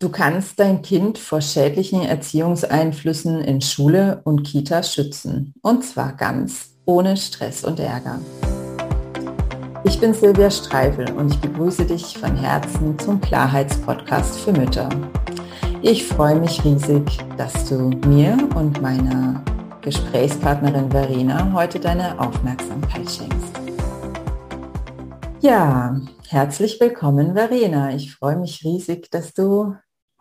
Du kannst dein Kind vor schädlichen Erziehungseinflüssen in Schule und Kita schützen. Und zwar ganz ohne Stress und Ärger. Ich bin Silvia Streifel und ich begrüße dich von Herzen zum Klarheitspodcast für Mütter. Ich freue mich riesig, dass du mir und meiner Gesprächspartnerin Verena heute deine Aufmerksamkeit schenkst. Ja, herzlich willkommen Verena. Ich freue mich riesig, dass du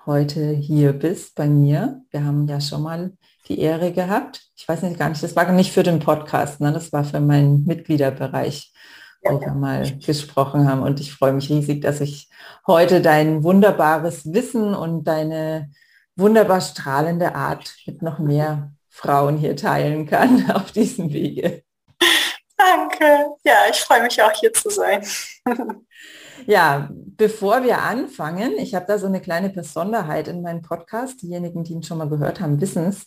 heute hier bist bei mir. Wir haben ja schon mal die Ehre gehabt. Ich weiß nicht gar nicht, das war nicht für den Podcast, ne? das war für meinen Mitgliederbereich, wo wir mal gesprochen haben. Und ich freue mich riesig, dass ich heute dein wunderbares Wissen und deine wunderbar strahlende Art mit noch mehr Frauen hier teilen kann auf diesem Wege. Danke. Ja, ich freue mich auch hier zu sein. ja, bevor wir anfangen, ich habe da so eine kleine Besonderheit in meinem Podcast. Diejenigen, die ihn schon mal gehört haben, wissen es.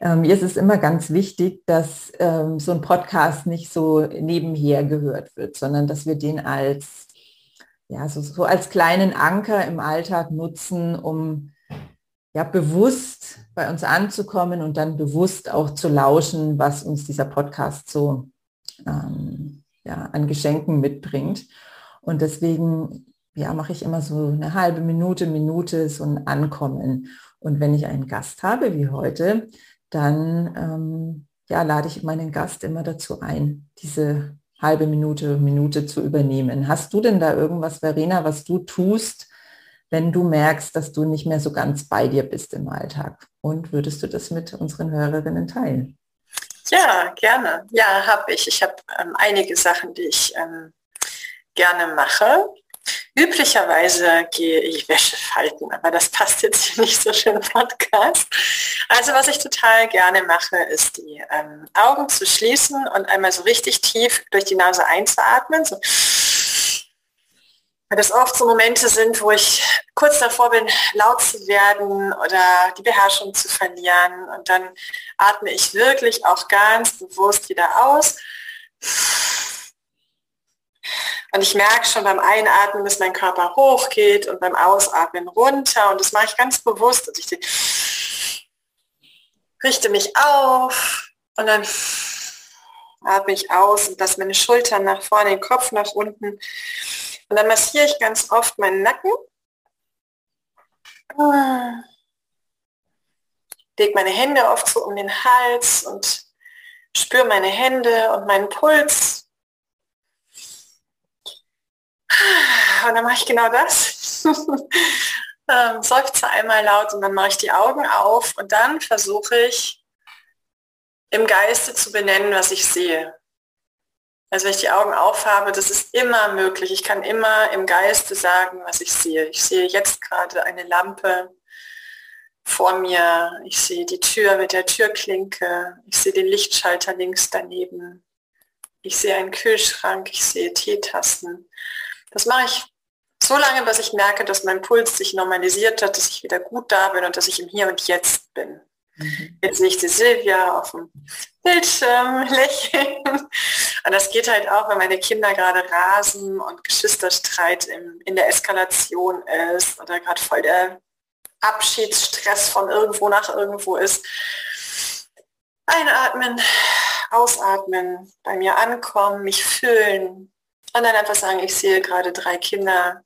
Ähm, mir ist es immer ganz wichtig, dass ähm, so ein Podcast nicht so nebenher gehört wird, sondern dass wir den als, ja, so, so als kleinen Anker im Alltag nutzen, um ja, bewusst bei uns anzukommen und dann bewusst auch zu lauschen, was uns dieser Podcast so ähm, ja, an Geschenken mitbringt. Und deswegen ja, mache ich immer so eine halbe Minute, Minute so ein Ankommen. Und wenn ich einen Gast habe, wie heute, dann ähm, ja, lade ich meinen Gast immer dazu ein, diese halbe Minute, Minute zu übernehmen. Hast du denn da irgendwas, Verena, was du tust, wenn du merkst, dass du nicht mehr so ganz bei dir bist im Alltag? Und würdest du das mit unseren Hörerinnen teilen? Ja, gerne. Ja, habe ich. Ich habe ähm, einige Sachen, die ich ähm, gerne mache. Üblicherweise gehe ich Wäsche falten, aber das passt jetzt hier nicht so schön im Podcast. Also was ich total gerne mache, ist die ähm, Augen zu schließen und einmal so richtig tief durch die Nase einzuatmen. So weil das oft so Momente sind, wo ich kurz davor bin, laut zu werden oder die Beherrschung zu verlieren. Und dann atme ich wirklich auch ganz bewusst wieder aus. Und ich merke schon beim Einatmen, dass mein Körper hochgeht und beim Ausatmen runter. Und das mache ich ganz bewusst. Und ich richte mich auf und dann atme ich aus und lasse meine Schultern nach vorne, den Kopf nach unten. Und dann massiere ich ganz oft meinen Nacken. Leg meine Hände oft so um den Hals und spüre meine Hände und meinen Puls. Und dann mache ich genau das. ähm, seufze einmal laut und dann mache ich die Augen auf und dann versuche ich im Geiste zu benennen, was ich sehe. Also wenn ich die Augen aufhabe, das ist immer möglich. Ich kann immer im Geiste sagen, was ich sehe. Ich sehe jetzt gerade eine Lampe vor mir. Ich sehe die Tür mit der Türklinke. Ich sehe den Lichtschalter links daneben. Ich sehe einen Kühlschrank. Ich sehe Teetassen. Das mache ich so lange, bis ich merke, dass mein Puls sich normalisiert hat, dass ich wieder gut da bin und dass ich im Hier und Jetzt bin. Mhm. Jetzt sehe ich die Silvia auf dem Bildschirm lächeln. Und das geht halt auch, wenn meine Kinder gerade rasen und Geschwisterstreit im, in der Eskalation ist oder gerade voll der Abschiedsstress von irgendwo nach irgendwo ist. Einatmen, ausatmen, bei mir ankommen, mich fühlen und dann einfach sagen, ich sehe gerade drei Kinder,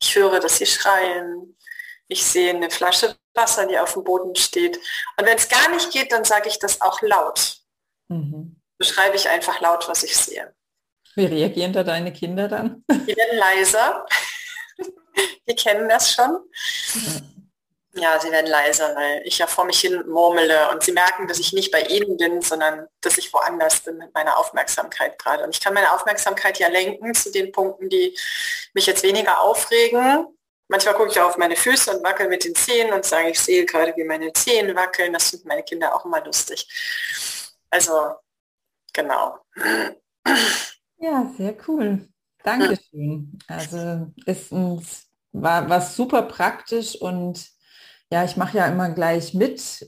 ich höre, dass sie schreien, ich sehe eine Flasche Wasser, die auf dem Boden steht. Und wenn es gar nicht geht, dann sage ich das auch laut. Mhm. Beschreibe ich einfach laut, was ich sehe. Wie reagieren da deine Kinder dann? Die werden leiser. die kennen das schon. Ja, sie werden leiser, weil ich ja vor mich hin murmele und sie merken, dass ich nicht bei ihnen bin, sondern dass ich woanders bin mit meiner Aufmerksamkeit gerade. Und ich kann meine Aufmerksamkeit ja lenken zu den Punkten, die mich jetzt weniger aufregen Manchmal gucke ich auf meine Füße und wackel mit den Zehen und sage, ich sehe gerade, wie meine Zehen wackeln. Das finden meine Kinder auch immer lustig. Also, genau. Ja, sehr cool. Dankeschön. Also uns, war, war super praktisch und ja, ich mache ja immer gleich mit,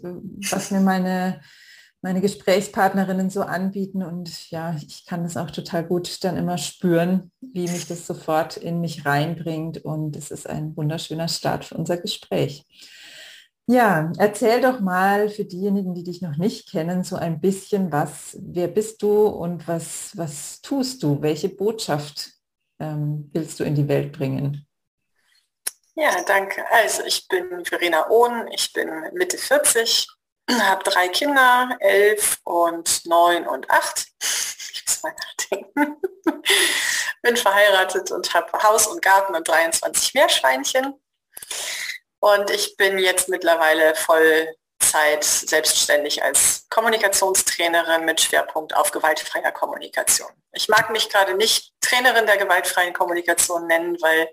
was mir meine meine Gesprächspartnerinnen so anbieten. Und ja, ich kann es auch total gut dann immer spüren, wie mich das sofort in mich reinbringt. Und es ist ein wunderschöner Start für unser Gespräch. Ja, erzähl doch mal für diejenigen, die dich noch nicht kennen, so ein bisschen, was, wer bist du und was, was tust du? Welche Botschaft ähm, willst du in die Welt bringen? Ja, danke. Also ich bin Verena Ohn, ich bin Mitte 40, habe drei Kinder, elf und neun und acht. Ich muss mal nachdenken. bin verheiratet und habe Haus und Garten und 23 Meerschweinchen. Und ich bin jetzt mittlerweile Vollzeit selbstständig als Kommunikationstrainerin mit Schwerpunkt auf gewaltfreier Kommunikation. Ich mag mich gerade nicht Trainerin der gewaltfreien Kommunikation nennen, weil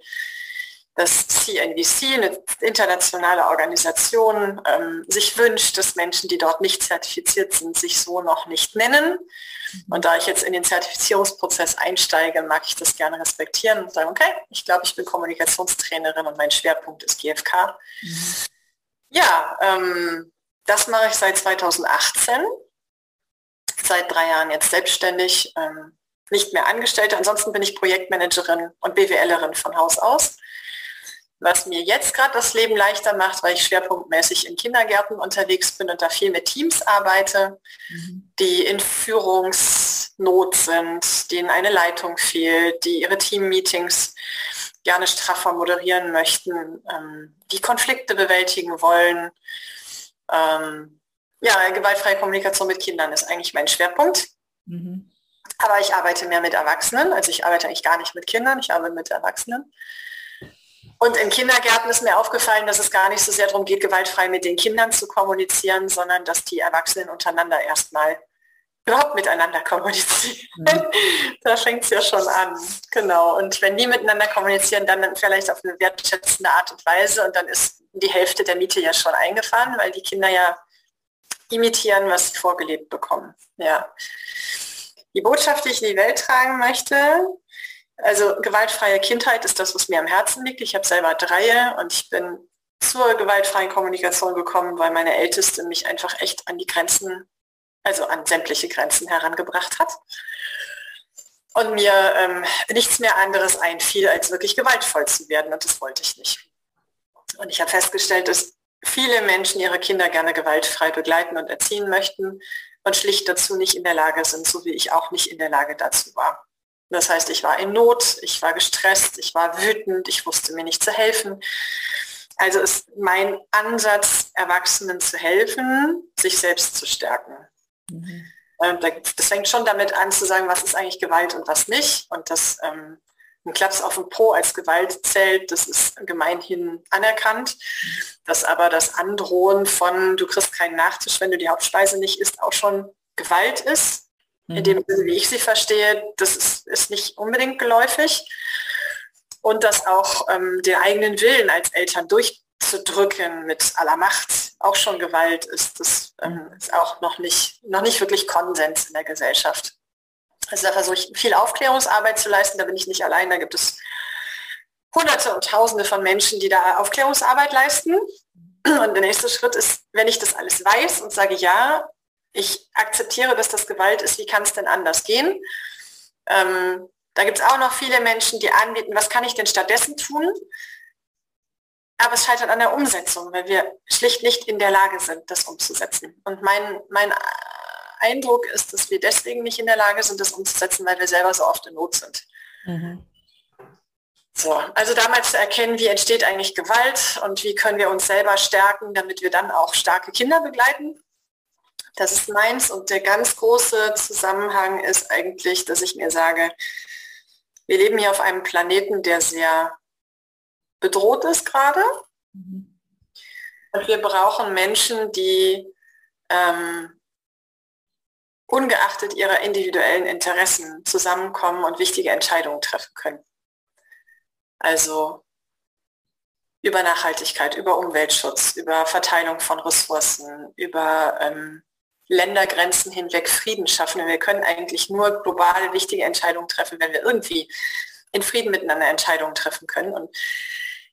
das CNVC, eine internationale Organisation, ähm, sich wünscht, dass Menschen, die dort nicht zertifiziert sind, sich so noch nicht nennen. Und da ich jetzt in den Zertifizierungsprozess einsteige, mag ich das gerne respektieren und sagen, okay, ich glaube, ich bin Kommunikationstrainerin und mein Schwerpunkt ist GFK. Mhm. Ja, ähm, das mache ich seit 2018, seit drei Jahren jetzt selbstständig, ähm, nicht mehr Angestellte. Ansonsten bin ich Projektmanagerin und BWLerin von Haus aus was mir jetzt gerade das Leben leichter macht, weil ich schwerpunktmäßig in Kindergärten unterwegs bin und da viel mit Teams arbeite, mhm. die in Führungsnot sind, denen eine Leitung fehlt, die ihre Team-Meetings gerne straffer moderieren möchten, ähm, die Konflikte bewältigen wollen. Ähm, ja, gewaltfreie Kommunikation mit Kindern ist eigentlich mein Schwerpunkt. Mhm. Aber ich arbeite mehr mit Erwachsenen, also ich arbeite eigentlich gar nicht mit Kindern, ich arbeite mit Erwachsenen. Und in Kindergärten ist mir aufgefallen, dass es gar nicht so sehr darum geht, gewaltfrei mit den Kindern zu kommunizieren, sondern dass die Erwachsenen untereinander erstmal überhaupt miteinander kommunizieren. Mhm. da fängt es ja schon an. Genau. Und wenn die miteinander kommunizieren, dann vielleicht auf eine wertschätzende Art und Weise und dann ist die Hälfte der Miete ja schon eingefahren, weil die Kinder ja imitieren, was sie vorgelebt bekommen. Ja. Die Botschaft, die ich in die Welt tragen möchte, also gewaltfreie Kindheit ist das, was mir am Herzen liegt. Ich habe selber drei und ich bin zur gewaltfreien Kommunikation gekommen, weil meine Älteste mich einfach echt an die Grenzen, also an sämtliche Grenzen herangebracht hat. Und mir ähm, nichts mehr anderes einfiel, als wirklich gewaltvoll zu werden. Und das wollte ich nicht. Und ich habe festgestellt, dass viele Menschen ihre Kinder gerne gewaltfrei begleiten und erziehen möchten und schlicht dazu nicht in der Lage sind, so wie ich auch nicht in der Lage dazu war. Das heißt, ich war in Not, ich war gestresst, ich war wütend, ich wusste mir nicht zu helfen. Also ist mein Ansatz, Erwachsenen zu helfen, sich selbst zu stärken. Mhm. Ähm, das fängt schon damit an zu sagen, was ist eigentlich Gewalt und was nicht. Und dass ähm, ein Klaps auf dem Po als Gewalt zählt, das ist gemeinhin anerkannt. Dass aber das Androhen von, du kriegst keinen Nachtisch, wenn du die Hauptspeise nicht isst, auch schon Gewalt ist in dem mhm. Sinne, wie ich sie verstehe, das ist, ist nicht unbedingt geläufig. Und dass auch ähm, den eigenen Willen als Eltern durchzudrücken mit aller Macht auch schon Gewalt ist, das ähm, ist auch noch nicht, noch nicht wirklich Konsens in der Gesellschaft. Also da versuche ich viel Aufklärungsarbeit zu leisten, da bin ich nicht allein, da gibt es Hunderte und Tausende von Menschen, die da Aufklärungsarbeit leisten. Und der nächste Schritt ist, wenn ich das alles weiß und sage, ja, ich akzeptiere, dass das Gewalt ist, wie kann es denn anders gehen? Ähm, da gibt es auch noch viele Menschen, die anbieten, was kann ich denn stattdessen tun? Aber es scheitert an der Umsetzung, weil wir schlicht nicht in der Lage sind, das umzusetzen. Und mein, mein Eindruck ist, dass wir deswegen nicht in der Lage sind, das umzusetzen, weil wir selber so oft in Not sind. Mhm. So, also damals zu erkennen, wie entsteht eigentlich Gewalt und wie können wir uns selber stärken, damit wir dann auch starke Kinder begleiten. Das ist meins und der ganz große Zusammenhang ist eigentlich, dass ich mir sage, wir leben hier auf einem Planeten, der sehr bedroht ist gerade. Und wir brauchen Menschen, die ähm, ungeachtet ihrer individuellen Interessen zusammenkommen und wichtige Entscheidungen treffen können. Also über Nachhaltigkeit, über Umweltschutz, über Verteilung von Ressourcen, über ähm, Ländergrenzen hinweg Frieden schaffen. Wir können eigentlich nur global wichtige Entscheidungen treffen, wenn wir irgendwie in Frieden miteinander Entscheidungen treffen können. Und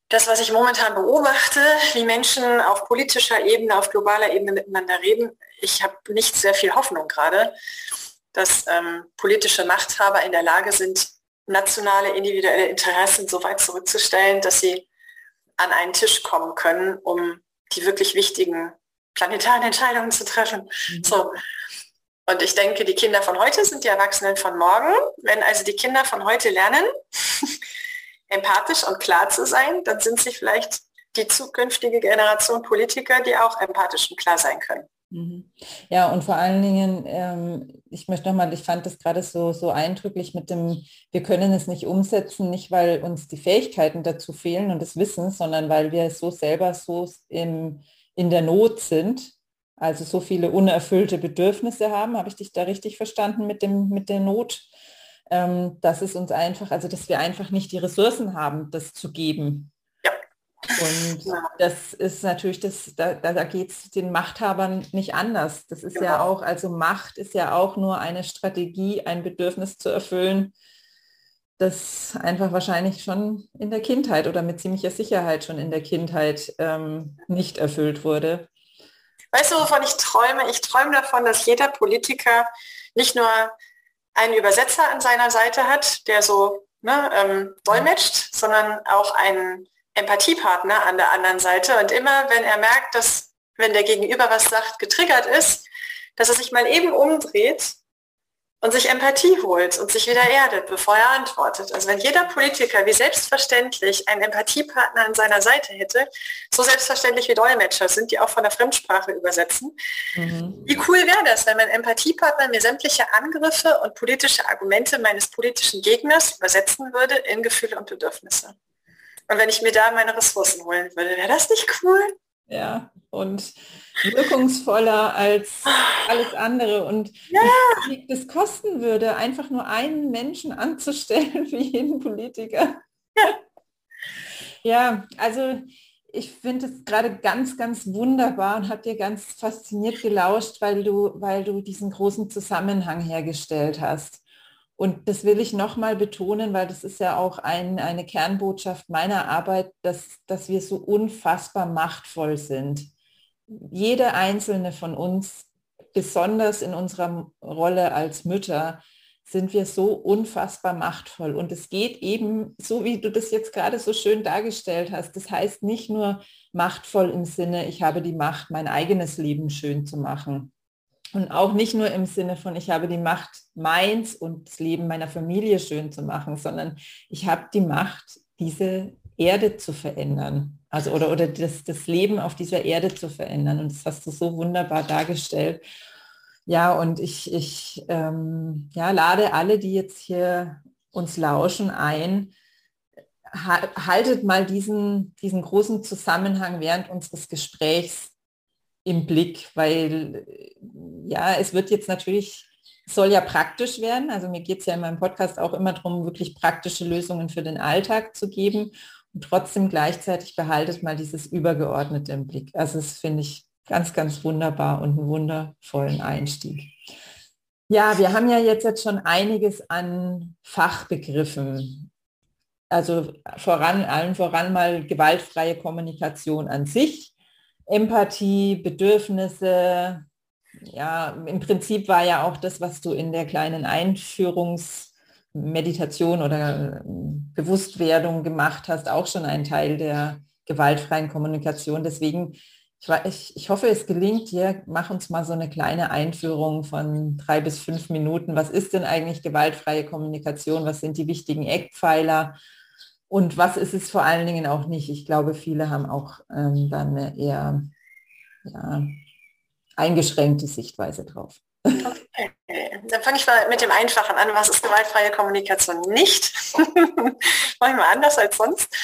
das, was ich momentan beobachte, wie Menschen auf politischer Ebene, auf globaler Ebene miteinander reden, ich habe nicht sehr viel Hoffnung gerade, dass ähm, politische Machthaber in der Lage sind, nationale individuelle Interessen so weit zurückzustellen, dass sie an einen Tisch kommen können, um die wirklich wichtigen planetaren Entscheidungen zu treffen. Mhm. So. Und ich denke, die Kinder von heute sind die Erwachsenen von morgen. Wenn also die Kinder von heute lernen, empathisch und klar zu sein, dann sind sie vielleicht die zukünftige Generation Politiker, die auch empathisch und klar sein können. Mhm. Ja, und vor allen Dingen, ähm, ich möchte nochmal, ich fand das gerade so, so eindrücklich mit dem, wir können es nicht umsetzen, nicht weil uns die Fähigkeiten dazu fehlen und das Wissen, sondern weil wir so selber so im, in der Not sind, also so viele unerfüllte Bedürfnisse haben. Habe ich dich da richtig verstanden mit, dem, mit der Not? Ähm, dass es uns einfach, also dass wir einfach nicht die Ressourcen haben, das zu geben. Und das ist natürlich, das, da, da geht es den Machthabern nicht anders. Das ist genau. ja auch, also Macht ist ja auch nur eine Strategie, ein Bedürfnis zu erfüllen, das einfach wahrscheinlich schon in der Kindheit oder mit ziemlicher Sicherheit schon in der Kindheit ähm, nicht erfüllt wurde. Weißt du, wovon ich träume? Ich träume davon, dass jeder Politiker nicht nur einen Übersetzer an seiner Seite hat, der so ne, ähm, dolmetscht, sondern auch einen Empathiepartner an der anderen Seite. Und immer, wenn er merkt, dass, wenn der Gegenüber was sagt, getriggert ist, dass er sich mal eben umdreht und sich Empathie holt und sich wieder erdet, bevor er antwortet. Also wenn jeder Politiker wie selbstverständlich einen Empathiepartner an seiner Seite hätte, so selbstverständlich wie Dolmetscher sind, die auch von der Fremdsprache übersetzen, mhm. wie cool wäre das, wenn mein Empathiepartner mir sämtliche Angriffe und politische Argumente meines politischen Gegners übersetzen würde in Gefühle und Bedürfnisse. Und wenn ich mir da meine Ressourcen holen würde, wäre das nicht cool? Ja, und wirkungsvoller als alles andere und ja. wie das kosten würde, einfach nur einen Menschen anzustellen für jeden Politiker. Ja, ja also ich finde es gerade ganz, ganz wunderbar und habe dir ganz fasziniert gelauscht, weil du, weil du diesen großen Zusammenhang hergestellt hast. Und das will ich nochmal betonen, weil das ist ja auch ein, eine Kernbotschaft meiner Arbeit, dass, dass wir so unfassbar machtvoll sind. Jede einzelne von uns, besonders in unserer Rolle als Mütter, sind wir so unfassbar machtvoll. Und es geht eben, so wie du das jetzt gerade so schön dargestellt hast, das heißt nicht nur machtvoll im Sinne, ich habe die Macht, mein eigenes Leben schön zu machen, und auch nicht nur im Sinne von, ich habe die Macht, meins und das Leben meiner Familie schön zu machen, sondern ich habe die Macht, diese Erde zu verändern. Also oder, oder das, das Leben auf dieser Erde zu verändern. Und das hast du so wunderbar dargestellt. Ja, und ich, ich ähm, ja, lade alle, die jetzt hier uns lauschen, ein, haltet mal diesen, diesen großen Zusammenhang während unseres Gesprächs im Blick, weil ja, es wird jetzt natürlich, soll ja praktisch werden. Also mir geht es ja in meinem Podcast auch immer darum, wirklich praktische Lösungen für den Alltag zu geben und trotzdem gleichzeitig behaltet mal dieses Übergeordnete im Blick. Also das finde ich ganz, ganz wunderbar und einen wundervollen Einstieg. Ja, wir haben ja jetzt, jetzt schon einiges an Fachbegriffen. Also voran, allen voran mal gewaltfreie Kommunikation an sich Empathie, Bedürfnisse. Ja, im Prinzip war ja auch das, was du in der kleinen Einführungsmeditation oder äh, Bewusstwerdung gemacht hast, auch schon ein Teil der gewaltfreien Kommunikation. Deswegen, ich, ich, ich hoffe, es gelingt dir. Mach uns mal so eine kleine Einführung von drei bis fünf Minuten. Was ist denn eigentlich gewaltfreie Kommunikation? Was sind die wichtigen Eckpfeiler? Und was ist es vor allen Dingen auch nicht? Ich glaube, viele haben auch ähm, dann eine eher ja, eingeschränkte Sichtweise drauf. Okay, dann fange ich mal mit dem Einfachen an. Was ist gewaltfreie Kommunikation nicht? Mache ich mal anders als sonst.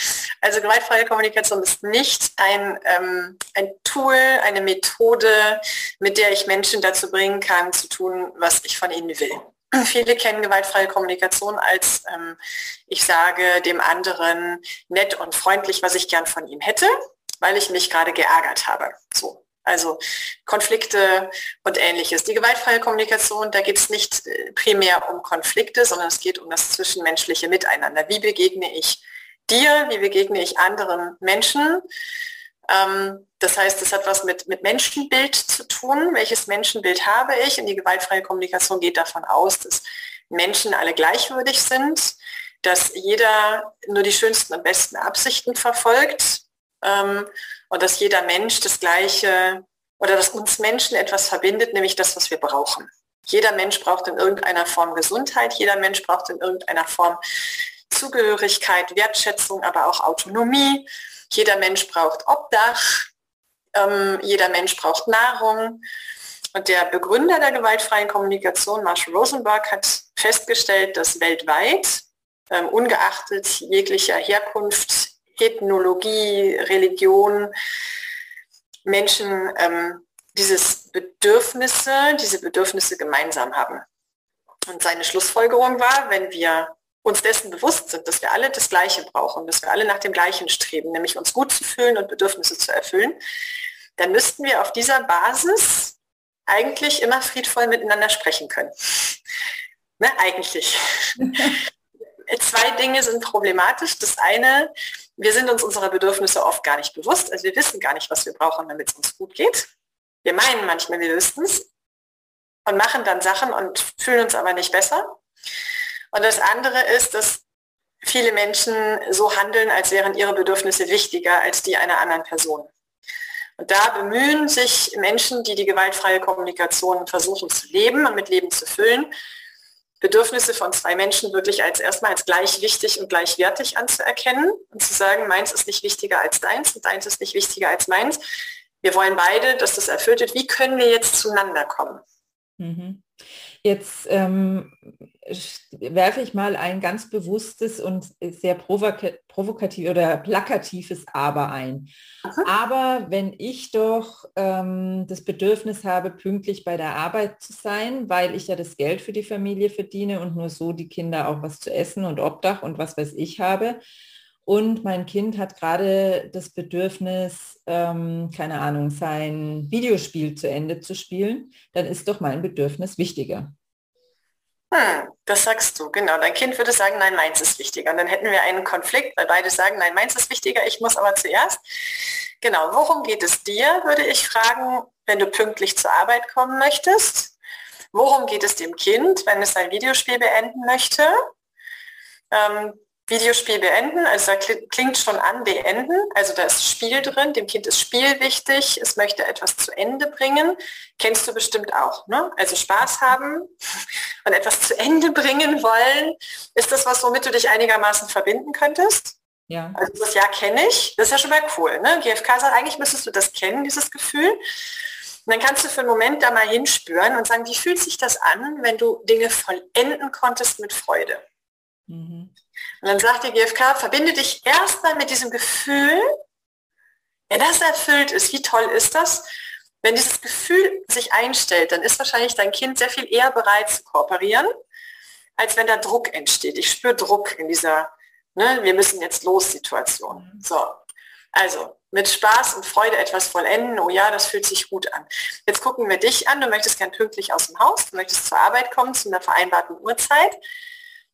Also gewaltfreie Kommunikation ist nicht ein, ähm, ein Tool, eine Methode, mit der ich Menschen dazu bringen kann, zu tun, was ich von ihnen will. Viele kennen gewaltfreie Kommunikation als ähm, ich sage dem anderen nett und freundlich, was ich gern von ihm hätte, weil ich mich gerade geärgert habe. So. Also Konflikte und ähnliches. Die gewaltfreie Kommunikation, da geht es nicht äh, primär um Konflikte, sondern es geht um das zwischenmenschliche Miteinander. Wie begegne ich dir, wie begegne ich anderen Menschen? Ähm, das heißt, es hat was mit, mit Menschenbild zu tun. Welches Menschenbild habe ich? Und die gewaltfreie Kommunikation geht davon aus, dass Menschen alle gleichwürdig sind, dass jeder nur die schönsten und besten Absichten verfolgt ähm, und dass jeder Mensch das Gleiche oder dass uns Menschen etwas verbindet, nämlich das, was wir brauchen. Jeder Mensch braucht in irgendeiner Form Gesundheit, jeder Mensch braucht in irgendeiner Form Zugehörigkeit, Wertschätzung, aber auch Autonomie. Jeder Mensch braucht Obdach, ähm, jeder Mensch braucht Nahrung. Und der Begründer der gewaltfreien Kommunikation, Marshall Rosenberg, hat festgestellt, dass weltweit, ähm, ungeachtet jeglicher Herkunft, Ethnologie, Religion, Menschen ähm, dieses Bedürfnisse, diese Bedürfnisse gemeinsam haben. Und seine Schlussfolgerung war, wenn wir uns dessen bewusst sind, dass wir alle das Gleiche brauchen, dass wir alle nach dem Gleichen streben, nämlich uns gut zu fühlen und Bedürfnisse zu erfüllen, dann müssten wir auf dieser Basis eigentlich immer friedvoll miteinander sprechen können. Ne, eigentlich. Zwei Dinge sind problematisch. Das eine, wir sind uns unserer Bedürfnisse oft gar nicht bewusst. Also wir wissen gar nicht, was wir brauchen, damit es uns gut geht. Wir meinen manchmal, wir wüssten es und machen dann Sachen und fühlen uns aber nicht besser. Und das andere ist, dass viele Menschen so handeln, als wären ihre Bedürfnisse wichtiger als die einer anderen Person. Und da bemühen sich Menschen, die die gewaltfreie Kommunikation versuchen zu leben und mit Leben zu füllen, Bedürfnisse von zwei Menschen wirklich als erstmal als gleich wichtig und gleichwertig anzuerkennen und zu sagen, meins ist nicht wichtiger als deins und deins ist nicht wichtiger als meins. Wir wollen beide, dass das erfüllt wird. Wie können wir jetzt zueinander kommen? Mhm. Jetzt ähm, werfe ich mal ein ganz bewusstes und sehr provokativ oder plakatives Aber ein. Aha. Aber wenn ich doch ähm, das Bedürfnis habe, pünktlich bei der Arbeit zu sein, weil ich ja das Geld für die Familie verdiene und nur so die Kinder auch was zu essen und Obdach und was weiß ich habe, und mein Kind hat gerade das Bedürfnis, ähm, keine Ahnung, sein Videospiel zu Ende zu spielen, dann ist doch mein Bedürfnis wichtiger. Hm, das sagst du, genau. Dein Kind würde sagen, nein, meins ist wichtiger. Und dann hätten wir einen Konflikt, weil beide sagen, nein, meins ist wichtiger, ich muss aber zuerst. Genau, worum geht es dir, würde ich fragen, wenn du pünktlich zur Arbeit kommen möchtest? Worum geht es dem Kind, wenn es sein Videospiel beenden möchte? Ähm, Videospiel beenden, also da klingt schon an, beenden, also da ist Spiel drin, dem Kind ist Spiel wichtig, es möchte etwas zu Ende bringen, kennst du bestimmt auch, ne? Also Spaß haben und etwas zu Ende bringen wollen, ist das was, womit du dich einigermaßen verbinden könntest? Ja. Also das Ja kenne ich, das ist ja schon mal cool, ne? GFK sagt, eigentlich müsstest du das kennen, dieses Gefühl. Und dann kannst du für einen Moment da mal hinspüren und sagen, wie fühlt sich das an, wenn du Dinge vollenden konntest mit Freude? Mhm. Und dann sagt die GfK, verbinde dich erstmal mit diesem Gefühl, wenn das erfüllt ist, wie toll ist das? Wenn dieses Gefühl sich einstellt, dann ist wahrscheinlich dein Kind sehr viel eher bereit zu kooperieren, als wenn da Druck entsteht. Ich spüre Druck in dieser, ne, wir müssen jetzt los Situation. Mhm. So, also mit Spaß und Freude etwas vollenden, oh ja, das fühlt sich gut an. Jetzt gucken wir dich an, du möchtest gern pünktlich aus dem Haus, du möchtest zur Arbeit kommen zu einer vereinbarten Uhrzeit.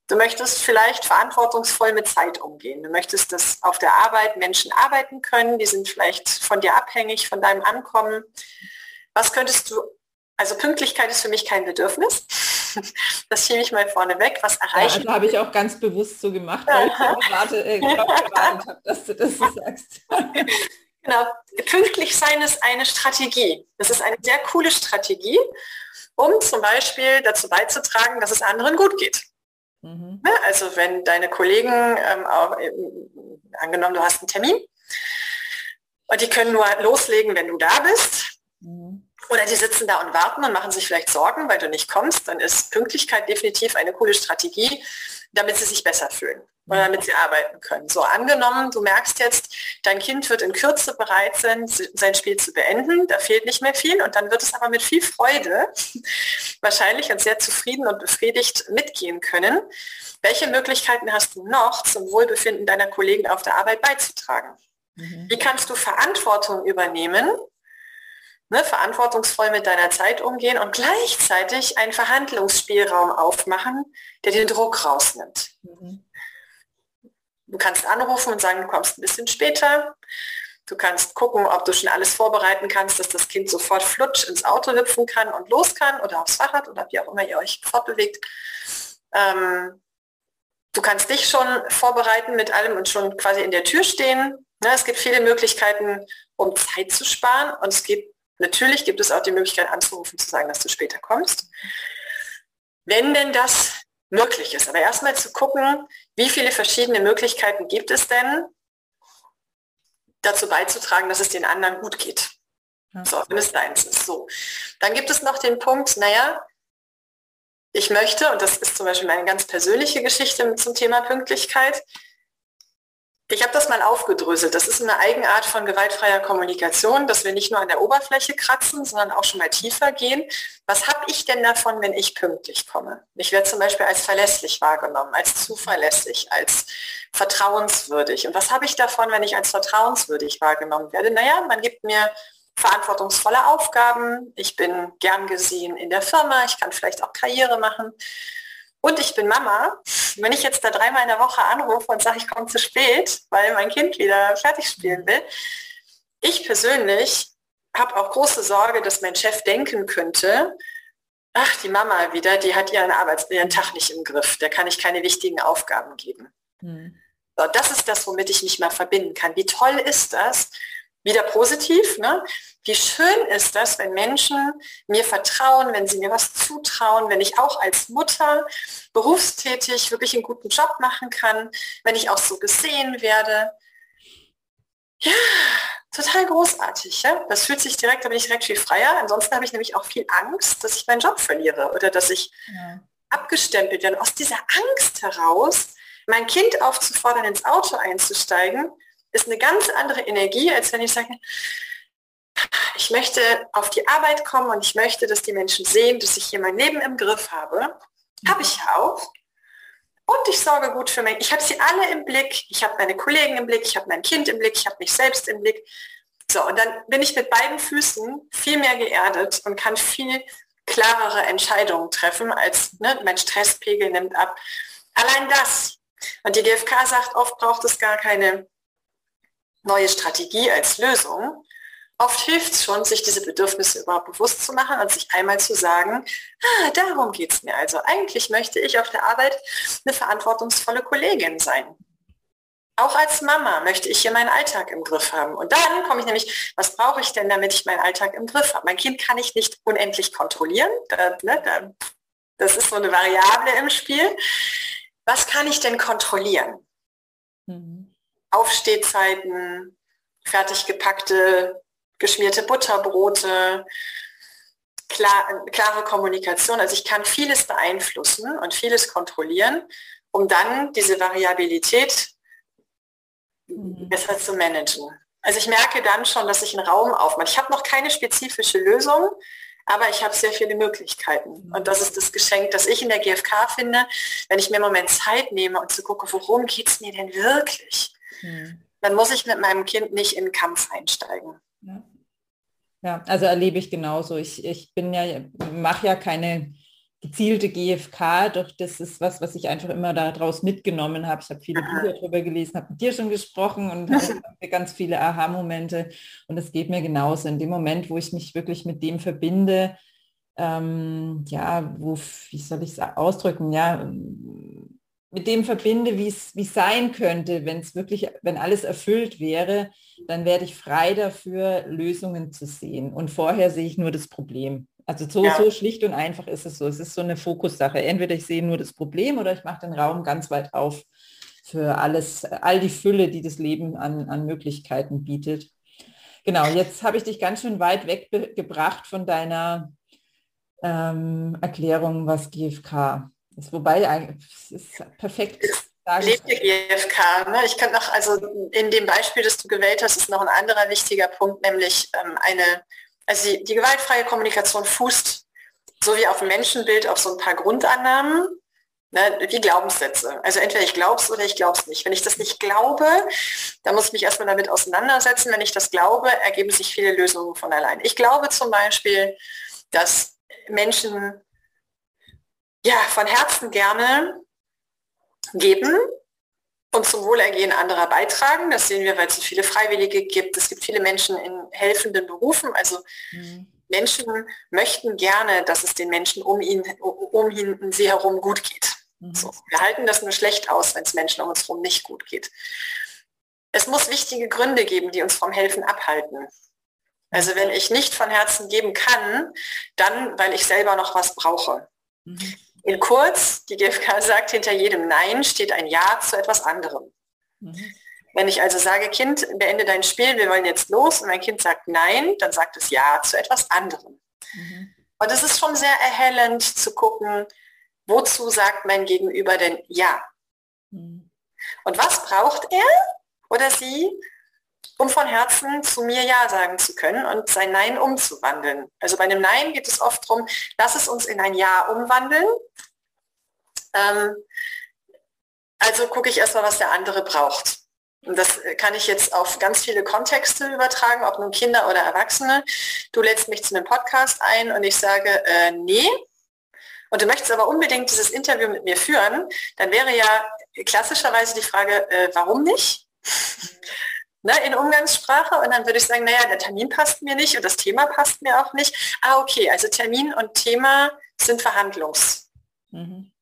Du möchtest vielleicht verantwortungsvoll mit Zeit umgehen. Du möchtest, dass auf der Arbeit Menschen arbeiten können, die sind vielleicht von dir abhängig, von deinem Ankommen. Was könntest du, also Pünktlichkeit ist für mich kein Bedürfnis. Das schiebe ich mal vorne weg. Was erreichen? Ja, also habe ich auch ganz bewusst so gemacht, weil ich warte, äh, gewartet habe, dass du das so sagst. Genau. Pünktlich sein ist eine Strategie. Das ist eine sehr coole Strategie, um zum Beispiel dazu beizutragen, dass es anderen gut geht. Mhm. Ne, also wenn deine Kollegen, ähm, auch, äh, angenommen, du hast einen Termin und die können nur loslegen, wenn du da bist. Mhm. Oder die sitzen da und warten und machen sich vielleicht Sorgen, weil du nicht kommst, dann ist Pünktlichkeit definitiv eine coole Strategie, damit sie sich besser fühlen oder damit sie arbeiten können. So angenommen, du merkst jetzt, dein Kind wird in Kürze bereit sein, sein Spiel zu beenden, da fehlt nicht mehr viel und dann wird es aber mit viel Freude wahrscheinlich und sehr zufrieden und befriedigt mitgehen können. Welche Möglichkeiten hast du noch, zum Wohlbefinden deiner Kollegen auf der Arbeit beizutragen? Mhm. Wie kannst du Verantwortung übernehmen, ne, verantwortungsvoll mit deiner Zeit umgehen und gleichzeitig einen Verhandlungsspielraum aufmachen, der den Druck rausnimmt? Mhm. Du kannst anrufen und sagen, du kommst ein bisschen später. Du kannst gucken, ob du schon alles vorbereiten kannst, dass das Kind sofort flutsch ins Auto hüpfen kann und los kann oder aufs Fahrrad oder wie auch immer ihr euch fortbewegt. Ähm, du kannst dich schon vorbereiten mit allem und schon quasi in der Tür stehen. Ne, es gibt viele Möglichkeiten, um Zeit zu sparen und es gibt natürlich gibt es auch die Möglichkeit anzurufen, zu sagen, dass du später kommst. Wenn denn das möglich ist. Aber erstmal zu gucken, wie viele verschiedene Möglichkeiten gibt es denn, dazu beizutragen, dass es den anderen gut geht. Ja. So, wenn es deins ist. So. Dann gibt es noch den Punkt, naja, ich möchte, und das ist zum Beispiel meine ganz persönliche Geschichte zum Thema Pünktlichkeit, ich habe das mal aufgedröselt. Das ist eine Eigenart von gewaltfreier Kommunikation, dass wir nicht nur an der Oberfläche kratzen, sondern auch schon mal tiefer gehen. Was habe ich denn davon, wenn ich pünktlich komme? Ich werde zum Beispiel als verlässlich wahrgenommen, als zuverlässig, als vertrauenswürdig. Und was habe ich davon, wenn ich als vertrauenswürdig wahrgenommen werde? Naja, man gibt mir verantwortungsvolle Aufgaben. Ich bin gern gesehen in der Firma. Ich kann vielleicht auch Karriere machen. Und ich bin Mama. Wenn ich jetzt da dreimal in der Woche anrufe und sage, ich komme zu spät, weil mein Kind wieder fertig spielen will, ich persönlich habe auch große Sorge, dass mein Chef denken könnte, ach, die Mama wieder, die hat ihren Arbeits ihren Tag nicht im Griff, der kann ich keine wichtigen Aufgaben geben. Hm. So, das ist das, womit ich mich mal verbinden kann. Wie toll ist das? Wieder positiv, ne? Wie schön ist das, wenn Menschen mir vertrauen, wenn sie mir was zutrauen, wenn ich auch als Mutter berufstätig wirklich einen guten Job machen kann, wenn ich auch so gesehen werde. Ja, total großartig. Ja? Das fühlt sich direkt, da bin ich direkt viel freier. Ansonsten habe ich nämlich auch viel Angst, dass ich meinen Job verliere oder dass ich ja. abgestempelt werde. Aus dieser Angst heraus, mein Kind aufzufordern, ins Auto einzusteigen, ist eine ganz andere Energie, als wenn ich sage, ich möchte auf die Arbeit kommen und ich möchte, dass die Menschen sehen, dass ich hier mein Leben im Griff habe. Habe ich auch. Und ich sorge gut für mich. Ich habe sie alle im Blick. Ich habe meine Kollegen im Blick. Ich habe mein Kind im Blick. Ich habe mich selbst im Blick. So, und dann bin ich mit beiden Füßen viel mehr geerdet und kann viel klarere Entscheidungen treffen, als ne, mein Stresspegel nimmt ab. Allein das. Und die GfK sagt, oft braucht es gar keine neue Strategie als Lösung, Oft hilft es schon, sich diese Bedürfnisse überhaupt bewusst zu machen und sich einmal zu sagen, ah, darum geht es mir. Also eigentlich möchte ich auf der Arbeit eine verantwortungsvolle Kollegin sein. Auch als Mama möchte ich hier meinen Alltag im Griff haben. Und dann komme ich nämlich, was brauche ich denn, damit ich meinen Alltag im Griff habe? Mein Kind kann ich nicht unendlich kontrollieren. Ne, da, das ist so eine Variable im Spiel. Was kann ich denn kontrollieren? Mhm. Aufstehzeiten, fertig gepackte geschmierte Butterbrote, klar, klare Kommunikation. Also ich kann vieles beeinflussen und vieles kontrollieren, um dann diese Variabilität mhm. besser zu managen. Also ich merke dann schon, dass ich einen Raum aufmache. Ich habe noch keine spezifische Lösung, aber ich habe sehr viele Möglichkeiten. Und das ist das Geschenk, das ich in der GfK finde, wenn ich mir im Moment Zeit nehme und zu gucken, worum geht es mir denn wirklich? Mhm. Dann muss ich mit meinem Kind nicht in den Kampf einsteigen. Ja. ja, also erlebe ich genauso. Ich, ich bin ja, mache ja keine gezielte GFK, doch das ist was, was ich einfach immer daraus mitgenommen habe. Ich habe viele. Bücher darüber gelesen, habe mit dir schon gesprochen und habe ganz viele Aha-Momente. Und es geht mir genauso. In dem Moment, wo ich mich wirklich mit dem verbinde, ähm, ja, wo, wie soll ich es ausdrücken, ja, mit dem verbinde, wie es sein könnte, wenn es wirklich, wenn alles erfüllt wäre, dann werde ich frei dafür, Lösungen zu sehen. Und vorher sehe ich nur das Problem. Also so, ja. so schlicht und einfach ist es so. Es ist so eine Fokussache. Entweder ich sehe nur das Problem oder ich mache den Raum ganz weit auf für alles, all die Fülle, die das Leben an, an Möglichkeiten bietet. Genau, jetzt habe ich dich ganz schön weit weggebracht von deiner ähm, Erklärung, was GFK ist wobei es ist perfekt. Lebte GfK. Ne? Ich kann noch, also in dem Beispiel, das du gewählt hast, ist noch ein anderer wichtiger Punkt, nämlich ähm, eine, also die, die gewaltfreie Kommunikation fußt so wie auf dem Menschenbild auf so ein paar Grundannahmen, ne, wie Glaubenssätze. Also entweder ich glaube es oder ich glaube es nicht. Wenn ich das nicht glaube, dann muss ich mich erstmal damit auseinandersetzen. Wenn ich das glaube, ergeben sich viele Lösungen von allein. Ich glaube zum Beispiel, dass Menschen ja, von Herzen gerne geben, und zum Wohlergehen anderer beitragen. Das sehen wir, weil es so viele Freiwillige gibt. Es gibt viele Menschen in helfenden Berufen. Also mhm. Menschen möchten gerne, dass es den Menschen um ihn, um ihn sie herum gut geht. Mhm. So, wir halten das nur schlecht aus, wenn es Menschen um uns herum nicht gut geht. Es muss wichtige Gründe geben, die uns vom Helfen abhalten. Also wenn ich nicht von Herzen geben kann, dann, weil ich selber noch was brauche. Mhm. In kurz, die GfK sagt, hinter jedem Nein steht ein Ja zu etwas anderem. Mhm. Wenn ich also sage, Kind, beende dein Spiel, wir wollen jetzt los und mein Kind sagt Nein, dann sagt es Ja zu etwas anderem. Mhm. Und es ist schon sehr erhellend zu gucken, wozu sagt mein Gegenüber denn Ja? Mhm. Und was braucht er oder sie, um von Herzen zu mir Ja sagen zu können und sein Nein umzuwandeln. Also bei einem Nein geht es oft darum, lass es uns in ein Ja umwandeln. Ähm, also gucke ich erstmal, was der andere braucht. Und das kann ich jetzt auf ganz viele Kontexte übertragen, ob nun Kinder oder Erwachsene. Du lädst mich zu einem Podcast ein und ich sage, äh, nee. Und du möchtest aber unbedingt dieses Interview mit mir führen, dann wäre ja klassischerweise die Frage, äh, warum nicht? Ne, in Umgangssprache und dann würde ich sagen, naja, der Termin passt mir nicht und das Thema passt mir auch nicht. Ah, okay, also Termin und Thema sind Verhandlungsmasse. Mhm.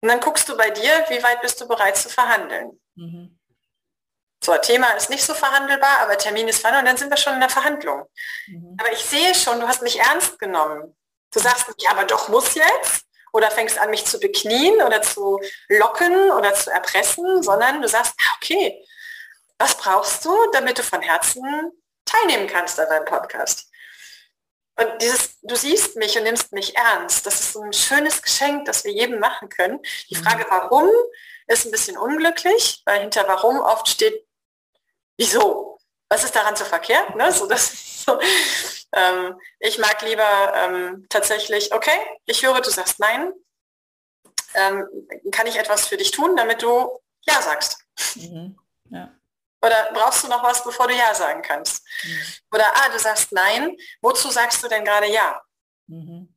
Und dann guckst du bei dir, wie weit bist du bereit zu verhandeln. Mhm. So, Thema ist nicht so verhandelbar, aber Termin ist verhandelt und dann sind wir schon in der Verhandlung. Mhm. Aber ich sehe schon, du hast mich ernst genommen. Du sagst nicht, ja, aber doch muss jetzt oder fängst an, mich zu beknien oder zu locken oder zu erpressen, sondern du sagst, ah, okay, was brauchst du, damit du von Herzen teilnehmen kannst an deinem Podcast? Und dieses, du siehst mich und nimmst mich ernst, das ist so ein schönes Geschenk, das wir jedem machen können. Die Frage, mhm. warum, ist ein bisschen unglücklich, weil hinter warum oft steht, wieso? Was ist daran so verkehrt? Ne? So, das, so. Ähm, ich mag lieber ähm, tatsächlich, okay, ich höre, du sagst nein. Ähm, kann ich etwas für dich tun, damit du ja sagst? Mhm. Ja. Oder brauchst du noch was, bevor du Ja sagen kannst? Mhm. Oder, ah, du sagst Nein. Wozu sagst du denn gerade Ja? Mhm.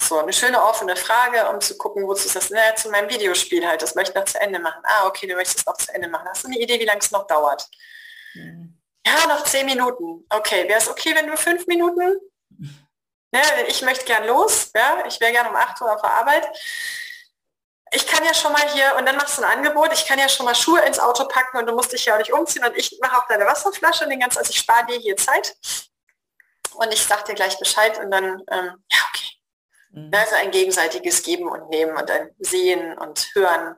So, eine schöne offene Frage, um zu gucken, wozu ist das? Naja, zu meinem Videospiel halt. Das möchte ich noch zu Ende machen. Ah, okay, du möchtest es noch zu Ende machen. Hast du eine Idee, wie lange es noch dauert? Mhm. Ja, noch zehn Minuten. Okay, wäre es okay, wenn du fünf Minuten? Ja, ich möchte gern los. Ja, ich wäre gern um 8 Uhr auf der Arbeit ich kann ja schon mal hier, und dann machst du ein Angebot, ich kann ja schon mal Schuhe ins Auto packen und du musst dich ja auch nicht umziehen und ich mache auch deine Wasserflasche und den ganzen, also ich spare dir hier Zeit. Und ich sag dir gleich Bescheid und dann, ähm, ja, okay. Mhm. Also ein gegenseitiges Geben und Nehmen und ein Sehen und Hören.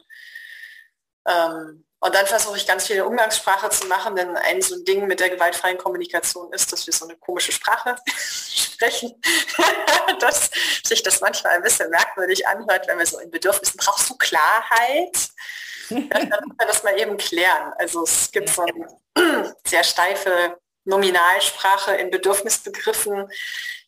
Ähm, und dann versuche ich ganz viel Umgangssprache zu machen, denn ein so ein Ding mit der gewaltfreien Kommunikation ist, dass wir so eine komische Sprache sprechen, dass sich das manchmal ein bisschen merkwürdig anhört, wenn wir so in Bedürfnissen, brauchst du Klarheit? Dann müssen wir das mal eben klären. Also es gibt so eine sehr steife Nominalsprache in Bedürfnisbegriffen.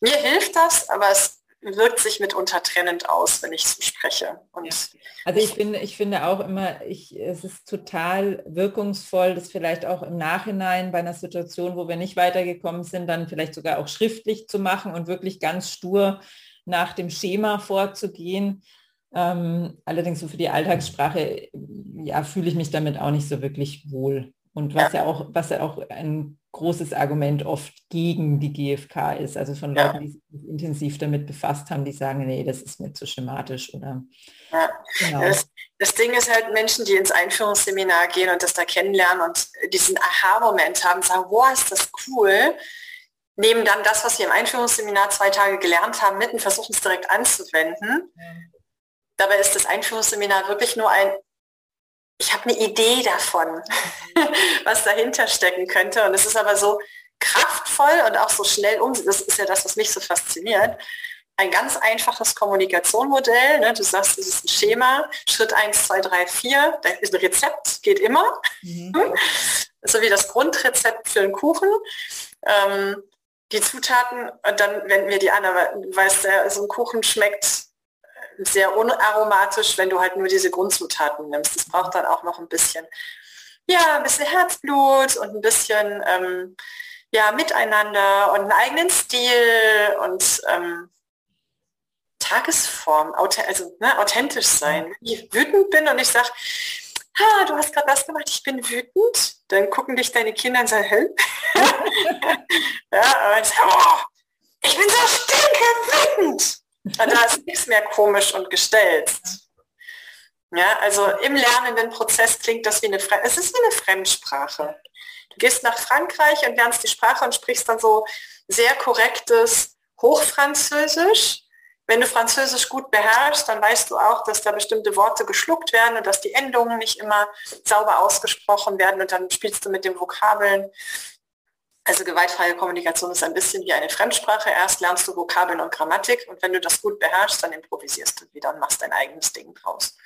Mir hilft das, aber es wirkt sich mitunter trennend aus, wenn ich so spreche. Und. Also ich finde, ich finde auch immer, ich, es ist total wirkungsvoll, das vielleicht auch im Nachhinein bei einer Situation, wo wir nicht weitergekommen sind, dann vielleicht sogar auch schriftlich zu machen und wirklich ganz stur nach dem Schema vorzugehen. Ähm, allerdings so für die Alltagssprache, ja, fühle ich mich damit auch nicht so wirklich wohl. Und was ja, ja auch, was ja auch ein großes Argument oft gegen die GfK ist, also von Leuten, die sich intensiv damit befasst haben, die sagen, nee, das ist mir zu schematisch oder ja. genau. das, das, Ding ist halt Menschen, die ins Einführungsseminar gehen und das da kennenlernen und diesen Aha-Moment haben, sagen, wow, ist das cool, nehmen dann das, was sie im Einführungsseminar zwei Tage gelernt haben, mit und versuchen es direkt anzuwenden. Ja. Dabei ist das Einführungsseminar wirklich nur ein ich habe eine Idee davon, was dahinter stecken könnte. Und es ist aber so kraftvoll und auch so schnell um. Das ist ja das, was mich so fasziniert. Ein ganz einfaches Kommunikationsmodell. Ne? Du sagst, es ist ein Schema. Schritt 1, 2, 3, 4. Da ist ein Rezept, geht immer. Mhm. So wie das Grundrezept für einen Kuchen. Ähm, die Zutaten und dann wenden wir die an. Aber du weißt, so ein Kuchen schmeckt sehr unaromatisch, wenn du halt nur diese Grundzutaten nimmst. Es braucht dann auch noch ein bisschen, ja, ein bisschen Herzblut und ein bisschen ähm, ja, Miteinander und einen eigenen Stil und ähm, Tagesform, also ne, authentisch sein. Wenn ich wütend bin und ich sage, ah, du hast gerade das gemacht, ich bin wütend. Dann gucken dich deine Kinder und sagen, hä? ja, und oh, ich bin so stinke wütend. Da ist nichts mehr komisch und gestellt. Ja, also im lernenden Prozess klingt das wie eine, Fre es ist wie eine Fremdsprache. Du gehst nach Frankreich und lernst die Sprache und sprichst dann so sehr korrektes Hochfranzösisch. Wenn du Französisch gut beherrschst, dann weißt du auch, dass da bestimmte Worte geschluckt werden und dass die Endungen nicht immer sauber ausgesprochen werden und dann spielst du mit den Vokabeln. Also gewaltfreie Kommunikation ist ein bisschen wie eine Fremdsprache. Erst lernst du Vokabeln und Grammatik und wenn du das gut beherrschst, dann improvisierst du wieder und machst dein eigenes Ding draus.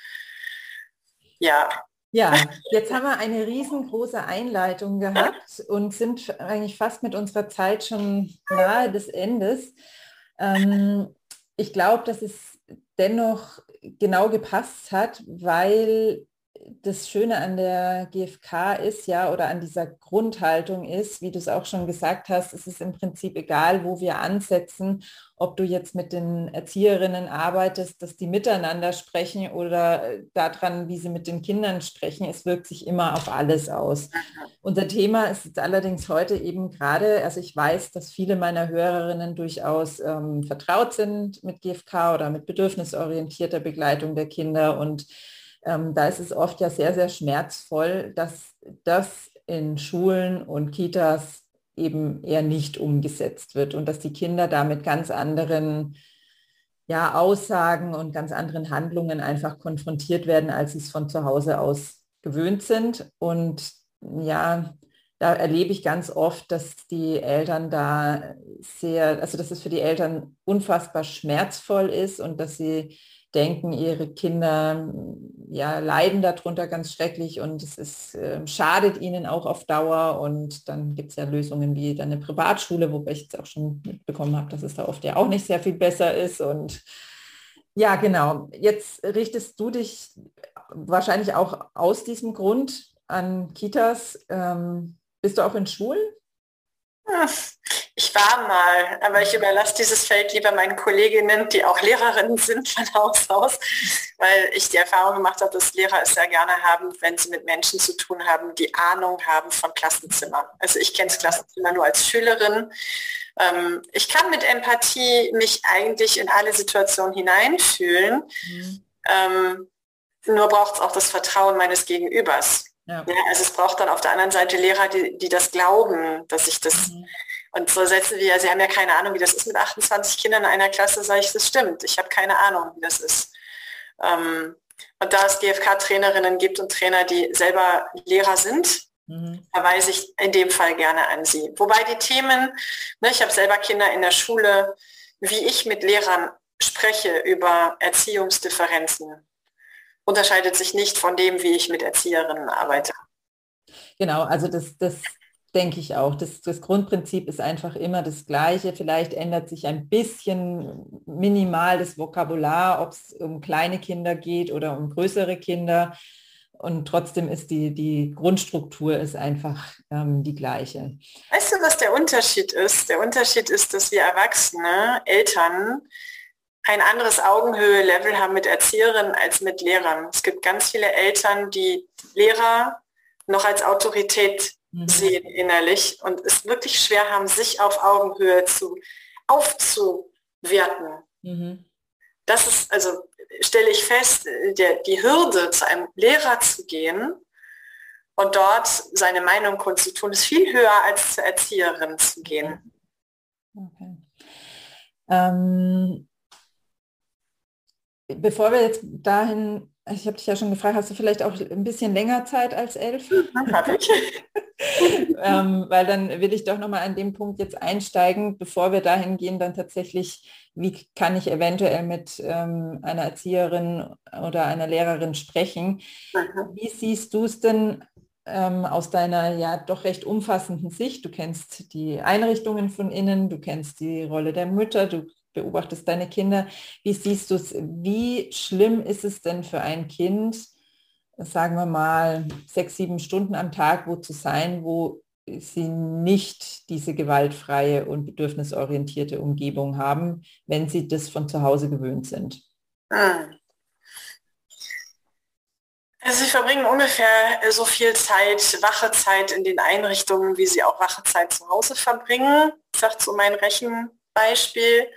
Ja. Ja, jetzt haben wir eine riesengroße Einleitung gehabt und sind eigentlich fast mit unserer Zeit schon nahe des Endes. Ähm, ich glaube, dass es dennoch genau gepasst hat, weil das Schöne an der GfK ist ja oder an dieser Grundhaltung ist, wie du es auch schon gesagt hast, es ist im Prinzip egal, wo wir ansetzen, ob du jetzt mit den Erzieherinnen arbeitest, dass die miteinander sprechen oder äh, daran, wie sie mit den Kindern sprechen. Es wirkt sich immer auf alles aus. Unser Thema ist allerdings heute eben gerade, also ich weiß, dass viele meiner Hörerinnen durchaus ähm, vertraut sind mit GfK oder mit bedürfnisorientierter Begleitung der Kinder und ähm, da ist es oft ja sehr, sehr schmerzvoll, dass das in Schulen und Kitas eben eher nicht umgesetzt wird und dass die Kinder da mit ganz anderen ja, Aussagen und ganz anderen Handlungen einfach konfrontiert werden, als sie es von zu Hause aus gewöhnt sind. Und ja, da erlebe ich ganz oft, dass die Eltern da sehr, also dass es für die Eltern unfassbar schmerzvoll ist und dass sie denken, ihre Kinder ja, leiden darunter ganz schrecklich und es ist, äh, schadet ihnen auch auf Dauer. Und dann gibt es ja Lösungen wie dann eine Privatschule, wobei ich jetzt auch schon mitbekommen habe, dass es da oft ja auch nicht sehr viel besser ist. Und ja, genau. Jetzt richtest du dich wahrscheinlich auch aus diesem Grund an Kitas. Ähm, bist du auch in Schulen? Ich war mal, aber ich überlasse dieses Feld lieber meinen Kolleginnen, die auch Lehrerinnen sind von Haus aus, weil ich die Erfahrung gemacht habe, dass Lehrer es sehr gerne haben, wenn sie mit Menschen zu tun haben, die Ahnung haben von Klassenzimmern. Also ich kenne das Klassenzimmer nur als Schülerin. Ähm, ich kann mit Empathie mich eigentlich in alle Situationen hineinfühlen. Mhm. Ähm, nur braucht es auch das Vertrauen meines Gegenübers. Ja. ja. also es braucht dann auf der anderen Seite Lehrer, die, die das glauben, dass ich das... Mhm. Und so setzen wir, Sie haben ja keine Ahnung, wie das ist mit 28 Kindern in einer Klasse, sage ich, das stimmt. Ich habe keine Ahnung, wie das ist. Ähm, und da es GFK-Trainerinnen gibt und Trainer, die selber Lehrer sind, mhm. verweise ich in dem Fall gerne an Sie. Wobei die Themen, ne, ich habe selber Kinder in der Schule, wie ich mit Lehrern spreche über Erziehungsdifferenzen, unterscheidet sich nicht von dem, wie ich mit Erzieherinnen arbeite. Genau, also das, das denke ich auch. Das, das, Grundprinzip ist einfach immer das gleiche. Vielleicht ändert sich ein bisschen minimal das Vokabular, ob es um kleine Kinder geht oder um größere Kinder. Und trotzdem ist die, die Grundstruktur ist einfach ähm, die gleiche. Weißt du, was der Unterschied ist? Der Unterschied ist, dass wir Erwachsene, Eltern, ein anderes Augenhöhe-Level haben mit Erzieherinnen als mit Lehrern. Es gibt ganz viele Eltern, die Lehrer noch als Autorität mhm. sehen innerlich und es wirklich schwer haben, sich auf Augenhöhe zu aufzuwerten. Mhm. Das ist, also stelle ich fest, der, die Hürde, zu einem Lehrer zu gehen und dort seine Meinung kundzutun, ist viel höher als zur Erzieherin zu gehen. Okay. Ähm, bevor wir jetzt dahin, ich habe dich ja schon gefragt, hast du vielleicht auch ein bisschen länger Zeit als elf? Habe ich. ähm, weil dann will ich doch nochmal an dem Punkt jetzt einsteigen, bevor wir dahin gehen, dann tatsächlich, wie kann ich eventuell mit ähm, einer Erzieherin oder einer Lehrerin sprechen? Mhm. Wie siehst du es denn ähm, aus deiner ja doch recht umfassenden Sicht? Du kennst die Einrichtungen von innen, du kennst die Rolle der Mütter, du beobachtest deine Kinder. Wie siehst du es? Wie schlimm ist es denn für ein Kind, sagen wir mal, sechs, sieben Stunden am Tag wo zu sein, wo sie nicht diese gewaltfreie und bedürfnisorientierte Umgebung haben, wenn sie das von zu Hause gewöhnt sind? Ah. Also sie verbringen ungefähr so viel Zeit, wache Zeit in den Einrichtungen, wie sie auch wache Zeit zu Hause verbringen. Sagt so mein Rechenbeispiel.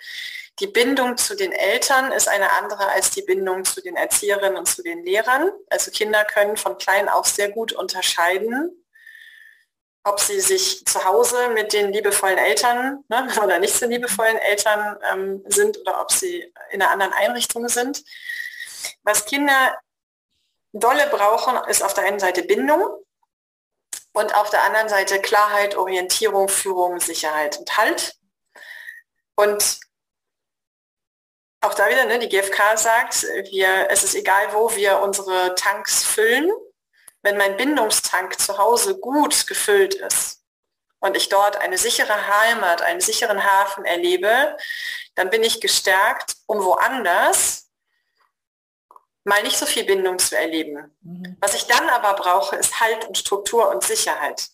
Die Bindung zu den Eltern ist eine andere als die Bindung zu den Erzieherinnen und zu den Lehrern. Also Kinder können von klein auf sehr gut unterscheiden, ob sie sich zu Hause mit den liebevollen Eltern ne, oder nicht so liebevollen Eltern ähm, sind oder ob sie in einer anderen Einrichtung sind. Was Kinder dolle brauchen, ist auf der einen Seite Bindung und auf der anderen Seite Klarheit, Orientierung, Führung, Sicherheit und Halt. Und auch da wieder, ne, die GfK sagt, wir, es ist egal, wo wir unsere Tanks füllen. Wenn mein Bindungstank zu Hause gut gefüllt ist und ich dort eine sichere Heimat, einen sicheren Hafen erlebe, dann bin ich gestärkt, um woanders mal nicht so viel Bindung zu erleben. Mhm. Was ich dann aber brauche, ist Halt und Struktur und Sicherheit.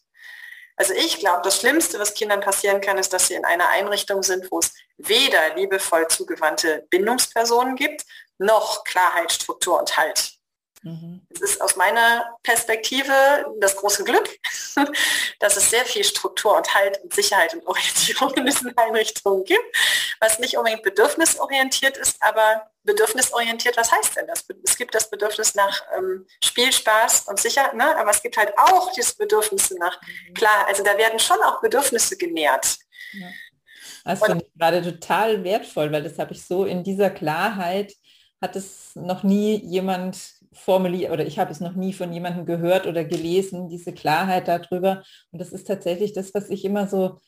Also ich glaube, das Schlimmste, was Kindern passieren kann, ist, dass sie in einer Einrichtung sind, wo es weder liebevoll zugewandte Bindungspersonen gibt, noch Klarheit, Struktur und Halt. Mhm. Es ist aus meiner Perspektive das große Glück, dass es sehr viel Struktur und Halt und Sicherheit und Orientierung in diesen Einrichtungen gibt, was nicht unbedingt bedürfnisorientiert ist, aber bedürfnisorientiert, was heißt denn das? Es gibt das Bedürfnis nach ähm, Spielspaß und Sicherheit, ne? aber es gibt halt auch dieses Bedürfnis nach, mhm. klar, also da werden schon auch Bedürfnisse genährt. Ja. Das finde ich gerade total wertvoll, weil das habe ich so in dieser Klarheit, hat es noch nie jemand formuliert oder ich habe es noch nie von jemandem gehört oder gelesen, diese Klarheit darüber. Und das ist tatsächlich das, was ich immer so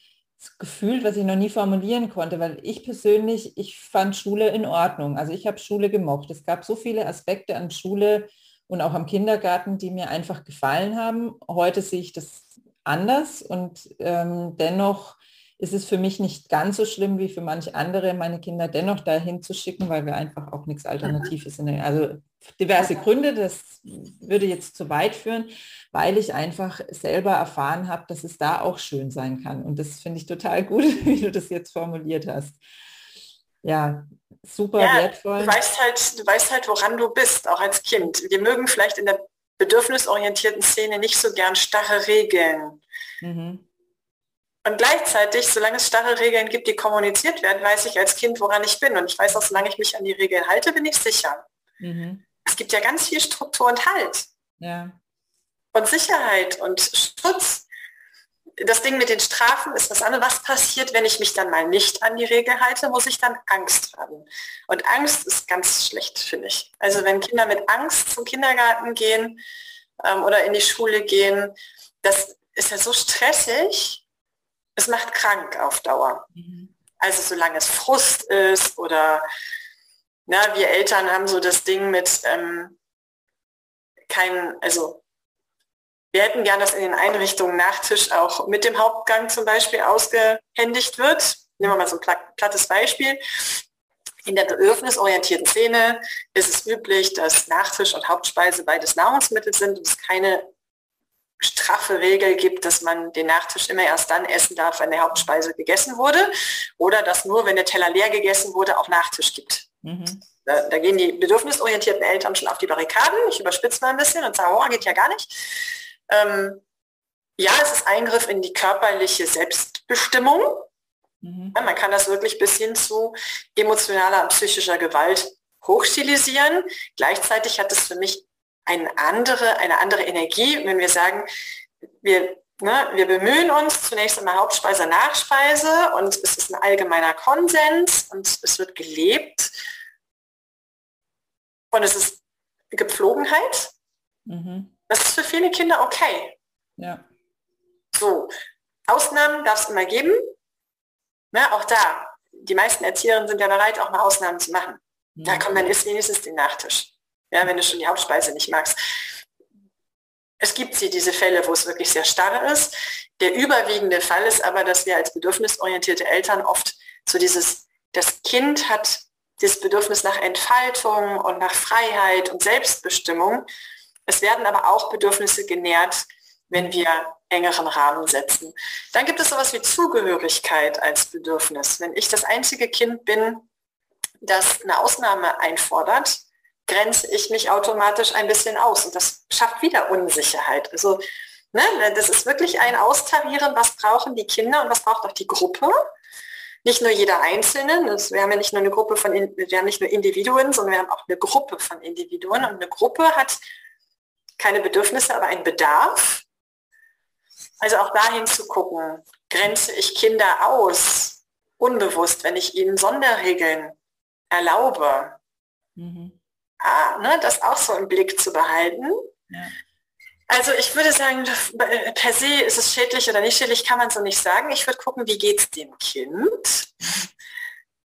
gefühlt, was ich noch nie formulieren konnte, weil ich persönlich, ich fand Schule in Ordnung. Also ich habe Schule gemocht. Es gab so viele Aspekte an Schule und auch am Kindergarten, die mir einfach gefallen haben. Heute sehe ich das anders und ähm, dennoch ist es für mich nicht ganz so schlimm wie für manche andere, meine Kinder dennoch dahin zu schicken, weil wir einfach auch nichts Alternatives sind. Also diverse Gründe, das würde jetzt zu weit führen, weil ich einfach selber erfahren habe, dass es da auch schön sein kann. Und das finde ich total gut, wie du das jetzt formuliert hast. Ja, super ja, wertvoll. Du weißt, halt, du weißt halt, woran du bist, auch als Kind. Wir mögen vielleicht in der bedürfnisorientierten Szene nicht so gern starre Regeln. Mhm. Und gleichzeitig, solange es starre Regeln gibt, die kommuniziert werden, weiß ich als Kind, woran ich bin. Und ich weiß auch, solange ich mich an die Regeln halte, bin ich sicher. Mhm. Es gibt ja ganz viel Struktur und Halt. Ja. Und Sicherheit und Schutz. Das Ding mit den Strafen ist das andere. Was passiert, wenn ich mich dann mal nicht an die Regel halte? Muss ich dann Angst haben? Und Angst ist ganz schlecht, finde ich. Also wenn Kinder mit Angst zum Kindergarten gehen ähm, oder in die Schule gehen, das ist ja so stressig es macht krank auf Dauer. Mhm. Also solange es Frust ist oder na, wir Eltern haben so das Ding mit ähm, kein, also wir hätten gern, dass in den Einrichtungen Nachtisch auch mit dem Hauptgang zum Beispiel ausgehändigt wird. Nehmen wir mal so ein plattes Beispiel. In der bedürfnisorientierten Szene ist es üblich, dass Nachtisch und Hauptspeise beides Nahrungsmittel sind und es keine straffe Regel gibt, dass man den Nachtisch immer erst dann essen darf, wenn der Hauptspeise gegessen wurde oder dass nur, wenn der Teller leer gegessen wurde, auch Nachtisch gibt. Mhm. Da, da, gehen die bedürfnisorientierten Eltern schon auf die Barrikaden. Ich überspitze mal ein bisschen und sage, oh, geht ja gar nicht. Ähm, ja, es ist Eingriff in die körperliche Selbstbestimmung. Mhm. Ja, man kann das wirklich bis hin zu emotionaler und psychischer Gewalt hochstilisieren. Gleichzeitig hat es für mich eine andere, eine andere Energie, wenn wir sagen, wir, ne, wir bemühen uns zunächst einmal Hauptspeise, Nachspeise und es ist ein allgemeiner Konsens und es wird gelebt und es ist Gepflogenheit. Mhm. Das ist für viele Kinder okay. Ja. So, Ausnahmen darf es immer geben. Ne, auch da, die meisten Erzieherinnen sind ja bereit, auch mal Ausnahmen zu machen. Mhm. Da kommt dann ist wenigstens den Nachtisch ja, wenn du schon die Hauptspeise nicht magst. Es gibt sie, diese Fälle, wo es wirklich sehr starr ist. Der überwiegende Fall ist aber, dass wir als bedürfnisorientierte Eltern oft so dieses, das Kind hat das Bedürfnis nach Entfaltung und nach Freiheit und Selbstbestimmung. Es werden aber auch Bedürfnisse genährt, wenn wir engeren Rahmen setzen. Dann gibt es sowas wie Zugehörigkeit als Bedürfnis. Wenn ich das einzige Kind bin, das eine Ausnahme einfordert, grenze ich mich automatisch ein bisschen aus und das schafft wieder Unsicherheit. Also ne, das ist wirklich ein Austarieren, was brauchen die Kinder und was braucht auch die Gruppe. Nicht nur jeder Einzelne, das, wir haben ja nicht nur eine Gruppe von, wir haben nicht nur Individuen, sondern wir haben auch eine Gruppe von Individuen und eine Gruppe hat keine Bedürfnisse, aber einen Bedarf. Also auch dahin zu gucken, grenze ich Kinder aus, unbewusst, wenn ich ihnen Sonderregeln erlaube. Mhm. Ah, ne, das auch so im Blick zu behalten. Ja. Also ich würde sagen, per se ist es schädlich oder nicht schädlich, kann man so nicht sagen. Ich würde gucken, wie geht es dem Kind.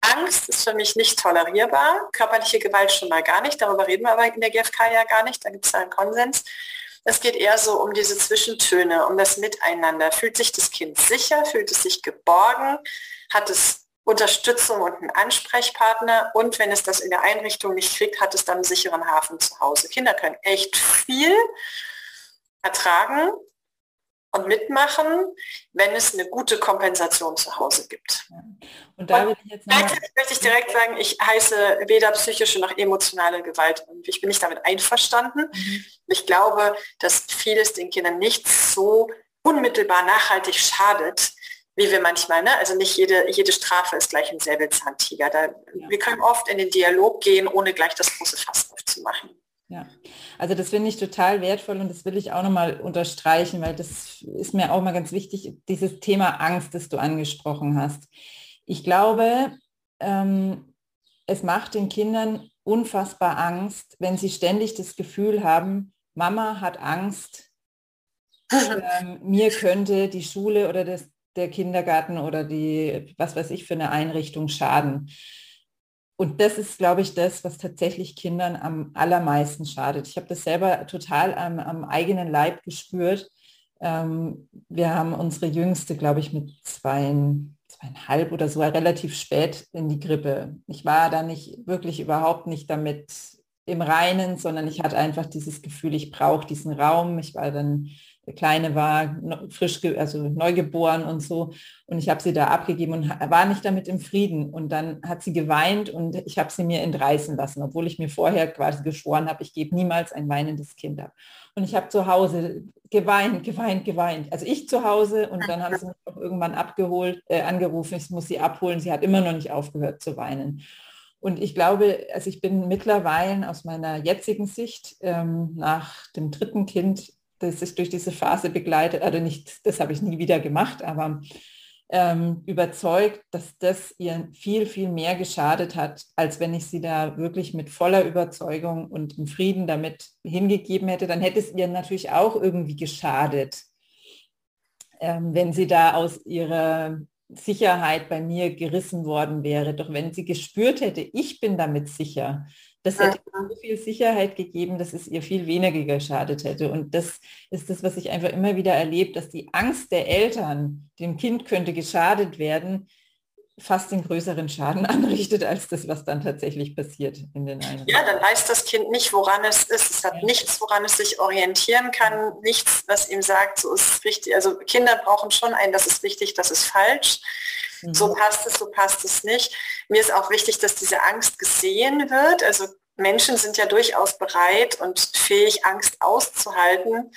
Angst ist für mich nicht tolerierbar. Körperliche Gewalt schon mal gar nicht. Darüber reden wir aber in der GfK ja gar nicht. Da gibt es einen Konsens. Es geht eher so um diese Zwischentöne, um das Miteinander. Fühlt sich das Kind sicher? Fühlt es sich geborgen? Hat es Unterstützung und einen Ansprechpartner? Und wenn es das in der Einrichtung nicht kriegt, hat es dann einen sicheren Hafen zu Hause. Kinder können echt viel ertragen und mitmachen, wenn es eine gute Kompensation zu Hause gibt. Und da will ich möchte ich direkt sagen, ich heiße weder psychische noch emotionale Gewalt und ich bin nicht damit einverstanden. Mhm. Ich glaube, dass vieles den Kindern nicht so unmittelbar nachhaltig schadet, wie wir manchmal, ne? also nicht jede, jede Strafe ist gleich ein Säbelzahntiger. Da, ja. Wir können oft in den Dialog gehen, ohne gleich das große Fass aufzumachen. Ja, also das finde ich total wertvoll und das will ich auch nochmal unterstreichen, weil das ist mir auch mal ganz wichtig, dieses Thema Angst, das du angesprochen hast. Ich glaube, ähm, es macht den Kindern unfassbar Angst, wenn sie ständig das Gefühl haben, Mama hat Angst, ähm, mir könnte die Schule oder das, der Kindergarten oder die, was weiß ich, für eine Einrichtung schaden. Und das ist, glaube ich, das, was tatsächlich Kindern am allermeisten schadet. Ich habe das selber total am, am eigenen Leib gespürt. Ähm, wir haben unsere Jüngste, glaube ich, mit zwei, zweieinhalb oder so relativ spät in die Grippe. Ich war da nicht wirklich überhaupt nicht damit im Reinen, sondern ich hatte einfach dieses Gefühl, ich brauche diesen Raum. Ich war dann der Kleine war frisch, also neugeboren und so. Und ich habe sie da abgegeben und war nicht damit im Frieden. Und dann hat sie geweint und ich habe sie mir entreißen lassen, obwohl ich mir vorher quasi geschworen habe, ich gebe niemals ein weinendes Kind ab. Und ich habe zu Hause geweint, geweint, geweint. Also ich zu Hause und dann haben sie mich auch irgendwann abgeholt, äh, angerufen, ich muss sie abholen. Sie hat immer noch nicht aufgehört zu weinen. Und ich glaube, also ich bin mittlerweile aus meiner jetzigen Sicht ähm, nach dem dritten Kind das ich durch diese Phase begleitet, also nicht, das habe ich nie wieder gemacht, aber ähm, überzeugt, dass das ihr viel, viel mehr geschadet hat, als wenn ich sie da wirklich mit voller Überzeugung und im Frieden damit hingegeben hätte. Dann hätte es ihr natürlich auch irgendwie geschadet, ähm, wenn sie da aus ihrer Sicherheit bei mir gerissen worden wäre. Doch wenn sie gespürt hätte, ich bin damit sicher, das hätte so viel Sicherheit gegeben, dass es ihr viel weniger geschadet hätte. Und das ist das, was ich einfach immer wieder erlebe, dass die Angst der Eltern, dem Kind könnte geschadet werden, fast den größeren Schaden anrichtet als das, was dann tatsächlich passiert in den Einrichtungen. Ja, dann weiß das Kind nicht, woran es ist. Es hat ja. nichts, woran es sich orientieren kann, nichts, was ihm sagt, so ist es richtig. Also Kinder brauchen schon ein, das ist richtig, das ist falsch. Mhm. So passt es, so passt es nicht. Mir ist auch wichtig, dass diese Angst gesehen wird. Also Menschen sind ja durchaus bereit und fähig, Angst auszuhalten,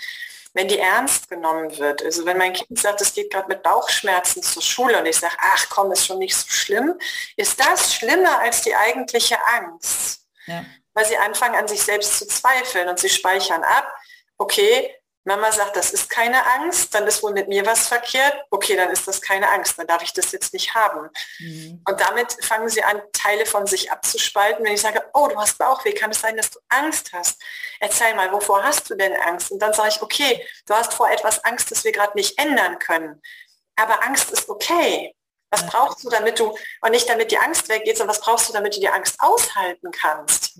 wenn die ernst genommen wird. Also wenn mein Kind sagt, es geht gerade mit Bauchschmerzen zur Schule und ich sage, ach komm, ist schon nicht so schlimm, ist das schlimmer als die eigentliche Angst. Ja. Weil sie anfangen an sich selbst zu zweifeln und sie speichern ab, okay, Mama sagt, das ist keine Angst, dann ist wohl mit mir was verkehrt. Okay, dann ist das keine Angst, dann darf ich das jetzt nicht haben. Mhm. Und damit fangen sie an, Teile von sich abzuspalten. Wenn ich sage, oh, du hast Bauchweh, kann es sein, dass du Angst hast? Erzähl mal, wovor hast du denn Angst? Und dann sage ich, okay, du hast vor etwas Angst, das wir gerade nicht ändern können. Aber Angst ist okay. Was brauchst du, damit du, und nicht damit die Angst weggeht, sondern was brauchst du, damit du die Angst aushalten kannst?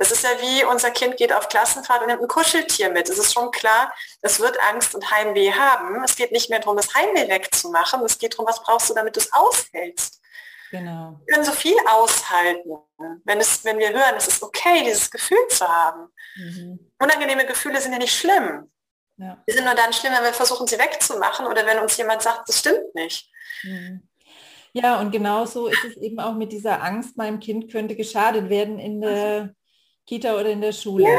Das ist ja wie unser Kind geht auf Klassenfahrt und nimmt ein Kuscheltier mit. Es ist schon klar, es wird Angst und Heimweh haben. Es geht nicht mehr darum, das Heimweh wegzumachen. Es geht darum, was brauchst du, damit du es aushältst. Genau. Wir können so viel aushalten, wenn, es, wenn wir hören, es ist okay, dieses Gefühl zu haben. Mhm. Unangenehme Gefühle sind ja nicht schlimm. Ja. Die sind nur dann schlimm, wenn wir versuchen, sie wegzumachen oder wenn uns jemand sagt, das stimmt nicht. Mhm. Ja, und genauso ist es eben auch mit dieser Angst, meinem Kind könnte geschadet werden in der Kita oder in der Schule. Ja.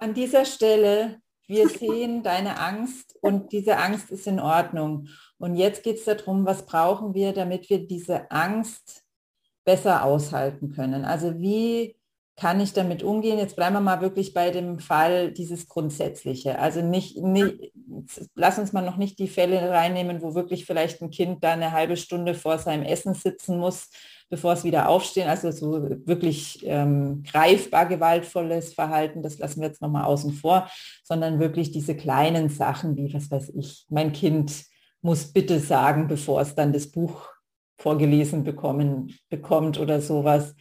An dieser Stelle, wir sehen deine Angst und diese Angst ist in Ordnung. Und jetzt geht es darum, was brauchen wir, damit wir diese Angst besser aushalten können. Also wie kann ich damit umgehen? Jetzt bleiben wir mal wirklich bei dem Fall dieses Grundsätzliche. Also nicht, nicht, lass uns mal noch nicht die Fälle reinnehmen, wo wirklich vielleicht ein Kind da eine halbe Stunde vor seinem Essen sitzen muss, bevor es wieder aufstehen. Also so wirklich ähm, greifbar gewaltvolles Verhalten, das lassen wir jetzt nochmal außen vor, sondern wirklich diese kleinen Sachen wie, was weiß ich, mein Kind muss bitte sagen, bevor es dann das Buch vorgelesen bekommen, bekommt oder sowas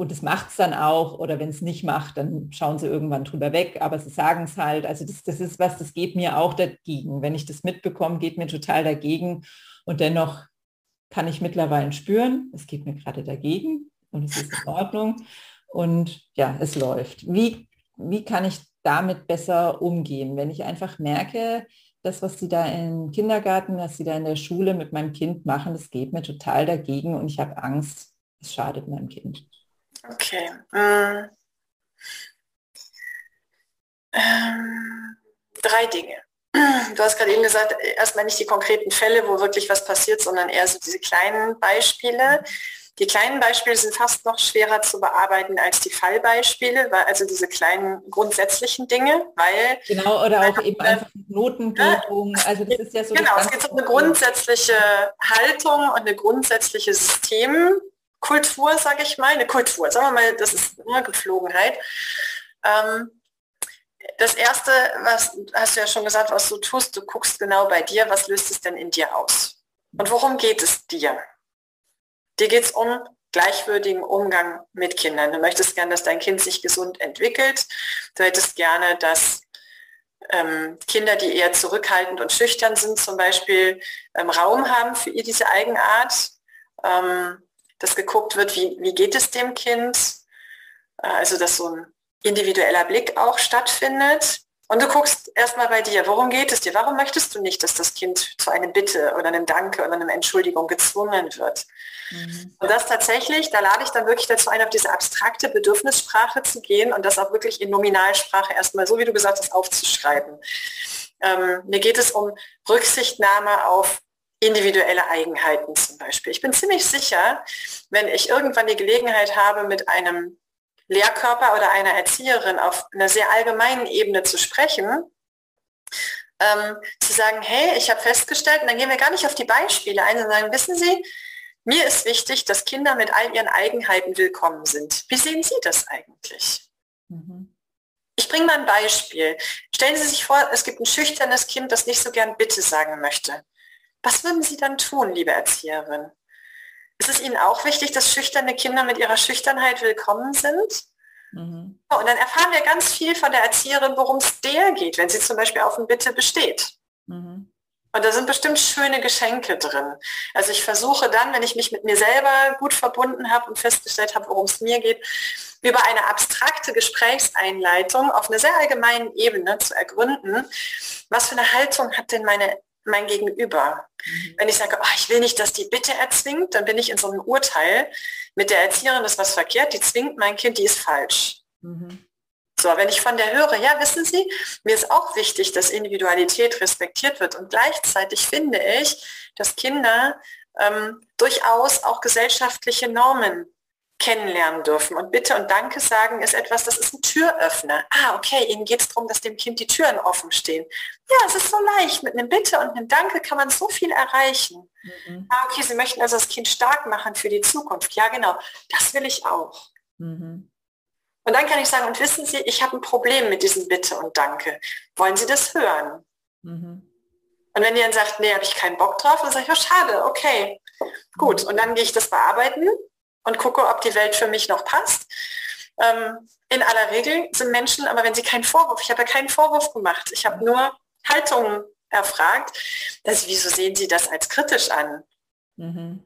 und es macht es dann auch oder wenn es nicht macht, dann schauen sie irgendwann drüber weg, aber sie sagen es halt. Also das, das ist was, das geht mir auch dagegen. Wenn ich das mitbekomme, geht mir total dagegen und dennoch kann ich mittlerweile spüren, es geht mir gerade dagegen und es ist in Ordnung und ja, es läuft. Wie, wie kann ich damit besser umgehen, wenn ich einfach merke, das, was sie da im Kindergarten, was sie da in der Schule mit meinem Kind machen, das geht mir total dagegen und ich habe Angst, es schadet meinem Kind. Okay. Ähm, ähm, drei Dinge. Du hast gerade eben gesagt, erstmal nicht die konkreten Fälle, wo wirklich was passiert, sondern eher so diese kleinen Beispiele. Die kleinen Beispiele sind fast noch schwerer zu bearbeiten als die Fallbeispiele, also diese kleinen grundsätzlichen Dinge, weil genau oder auch eben einfach Notengebung. Also das ist ja so genau, es geht um eine grundsätzliche Haltung und eine grundsätzliche System, Kultur, sage ich mal, eine Kultur, sagen wir mal, das ist eine Gepflogenheit. Ähm, das erste, was hast du ja schon gesagt, was du tust, du guckst genau bei dir, was löst es denn in dir aus? Und worum geht es dir? Dir geht es um gleichwürdigen Umgang mit Kindern. Du möchtest gerne, dass dein Kind sich gesund entwickelt. Du hättest gerne, dass ähm, Kinder, die eher zurückhaltend und schüchtern sind, zum Beispiel ähm, Raum haben für ihr diese Eigenart. Ähm, dass geguckt wird, wie, wie geht es dem Kind, äh, also dass so ein individueller Blick auch stattfindet. Und du guckst erstmal bei dir, worum geht es dir? Warum möchtest du nicht, dass das Kind zu einem Bitte oder einem Danke oder einer Entschuldigung gezwungen wird? Mhm. Und das tatsächlich, da lade ich dann wirklich dazu ein, auf diese abstrakte Bedürfnissprache zu gehen und das auch wirklich in Nominalsprache erstmal, so wie du gesagt hast, aufzuschreiben. Ähm, mir geht es um Rücksichtnahme auf individuelle Eigenheiten zum Beispiel. Ich bin ziemlich sicher, wenn ich irgendwann die Gelegenheit habe, mit einem Lehrkörper oder einer Erzieherin auf einer sehr allgemeinen Ebene zu sprechen, ähm, zu sagen, hey, ich habe festgestellt, und dann gehen wir gar nicht auf die Beispiele ein, sondern sagen, wissen Sie, mir ist wichtig, dass Kinder mit all ihren Eigenheiten willkommen sind. Wie sehen Sie das eigentlich? Mhm. Ich bringe mal ein Beispiel. Stellen Sie sich vor, es gibt ein schüchternes Kind, das nicht so gern Bitte sagen möchte. Was würden Sie dann tun, liebe Erzieherin? Ist es Ihnen auch wichtig, dass schüchterne Kinder mit ihrer Schüchternheit willkommen sind? Mhm. Und dann erfahren wir ganz viel von der Erzieherin, worum es der geht, wenn sie zum Beispiel auf ein Bitte besteht. Mhm. Und da sind bestimmt schöne Geschenke drin. Also ich versuche dann, wenn ich mich mit mir selber gut verbunden habe und festgestellt habe, worum es mir geht, über eine abstrakte Gesprächseinleitung auf einer sehr allgemeinen Ebene zu ergründen, was für eine Haltung hat denn meine mein Gegenüber. Mhm. Wenn ich sage, oh, ich will nicht, dass die Bitte erzwingt, dann bin ich in so einem Urteil, mit der Erzieherin ist was verkehrt, die zwingt mein Kind, die ist falsch. Mhm. So, wenn ich von der höre, ja, wissen Sie, mir ist auch wichtig, dass Individualität respektiert wird und gleichzeitig finde ich, dass Kinder ähm, durchaus auch gesellschaftliche Normen kennenlernen dürfen. Und Bitte und Danke sagen ist etwas, das ist ein Türöffner. Ah, okay, Ihnen geht es darum, dass dem Kind die Türen offen stehen. Ja, es ist so leicht. Mit einem Bitte und einem Danke kann man so viel erreichen. Mhm. Ah, okay, Sie möchten also das Kind stark machen für die Zukunft. Ja, genau. Das will ich auch. Mhm. Und dann kann ich sagen, und wissen Sie, ich habe ein Problem mit diesem Bitte und Danke. Wollen Sie das hören? Mhm. Und wenn die dann sagt, nee, habe ich keinen Bock drauf, dann sage ich, oh, schade, okay, gut. Und dann gehe ich das bearbeiten und gucke, ob die Welt für mich noch passt. Ähm, in aller Regel sind Menschen, aber wenn sie keinen Vorwurf, ich habe ja keinen Vorwurf gemacht, ich habe nur Haltungen erfragt, dass, wieso sehen Sie das als kritisch an? Mhm.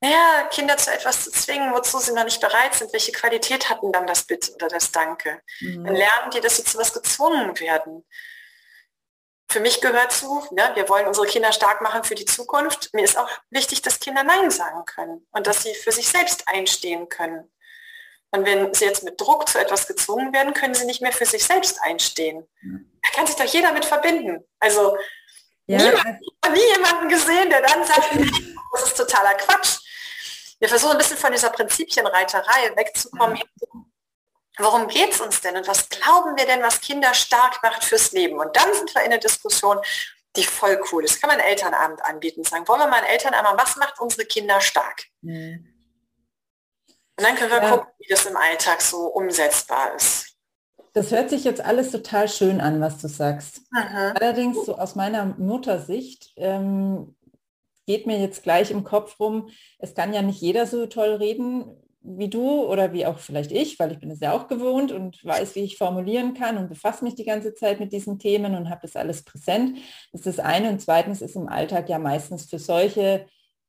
Naja, Kinder zu etwas zu zwingen, wozu sie noch nicht bereit sind, welche Qualität hatten dann das Bitte oder das Danke? Mhm. Dann lernen die, dass sie zu was gezwungen werden für mich gehört zu, ne, wir wollen unsere Kinder stark machen für die Zukunft. Mir ist auch wichtig, dass Kinder Nein sagen können und dass sie für sich selbst einstehen können. Und wenn sie jetzt mit Druck zu etwas gezwungen werden, können sie nicht mehr für sich selbst einstehen. Da kann sich doch jeder mit verbinden. Also ja. niemand, nie jemanden gesehen, der dann sagt, das ist totaler Quatsch. Wir versuchen ein bisschen von dieser Prinzipienreiterei wegzukommen. Mhm. Worum geht es uns denn und was glauben wir denn, was Kinder stark macht fürs Leben? Und dann sind wir in der Diskussion, die voll cool ist. Kann man Elternabend anbieten, sagen, wollen wir mal einen Elternabend, was macht unsere Kinder stark? Mhm. Und dann können wir ja. gucken, wie das im Alltag so umsetzbar ist. Das hört sich jetzt alles total schön an, was du sagst. Aha. Allerdings so aus meiner Muttersicht ähm, geht mir jetzt gleich im Kopf rum, es kann ja nicht jeder so toll reden wie du oder wie auch vielleicht ich, weil ich bin es ja auch gewohnt und weiß, wie ich formulieren kann und befasse mich die ganze Zeit mit diesen Themen und habe das alles präsent. Das ist das eine. Und zweitens ist im Alltag ja meistens für solche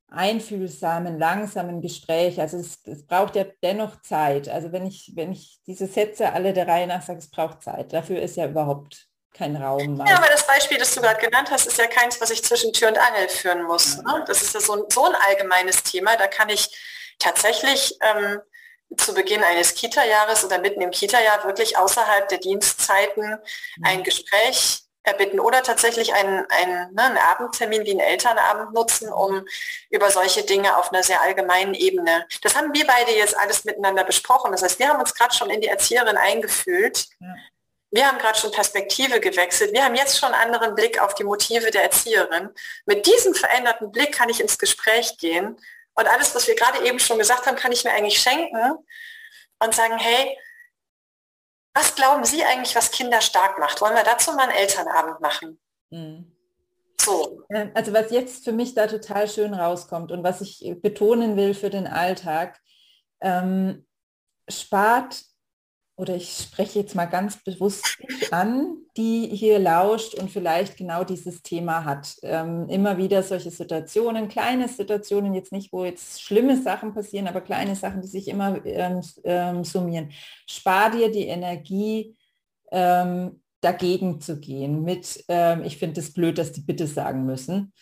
einfühlsamen, langsamen Gespräch. Also es, es, braucht ja dennoch Zeit. Also wenn ich, wenn ich diese Sätze alle der Reihe nach sage, es braucht Zeit. Dafür ist ja überhaupt kein Raum. Ja, aber das Beispiel, das du gerade genannt hast, ist ja keins, was ich zwischen Tür und Angel führen muss. Ne? Das ist ja so ein, so ein allgemeines Thema. Da kann ich tatsächlich ähm, zu Beginn eines Kita-Jahres oder mitten im Kita-Jahr wirklich außerhalb der Dienstzeiten ein Gespräch erbitten oder tatsächlich einen, einen, ne, einen Abendtermin wie einen Elternabend nutzen, um über solche Dinge auf einer sehr allgemeinen Ebene. Das haben wir beide jetzt alles miteinander besprochen. Das heißt, wir haben uns gerade schon in die Erzieherin eingefühlt. Ja. Wir haben gerade schon Perspektive gewechselt. Wir haben jetzt schon einen anderen Blick auf die Motive der Erzieherin. Mit diesem veränderten Blick kann ich ins Gespräch gehen und alles, was wir gerade eben schon gesagt haben, kann ich mir eigentlich schenken und sagen, hey, was glauben Sie eigentlich, was Kinder stark macht? Wollen wir dazu mal einen Elternabend machen? Mhm. So. Also was jetzt für mich da total schön rauskommt und was ich betonen will für den Alltag, ähm, spart oder ich spreche jetzt mal ganz bewusst an, die hier lauscht und vielleicht genau dieses Thema hat. Ähm, immer wieder solche Situationen, kleine Situationen, jetzt nicht, wo jetzt schlimme Sachen passieren, aber kleine Sachen, die sich immer ähm, ähm, summieren. Spar dir die Energie, ähm, dagegen zu gehen mit, ähm, ich finde es das blöd, dass die Bitte sagen müssen.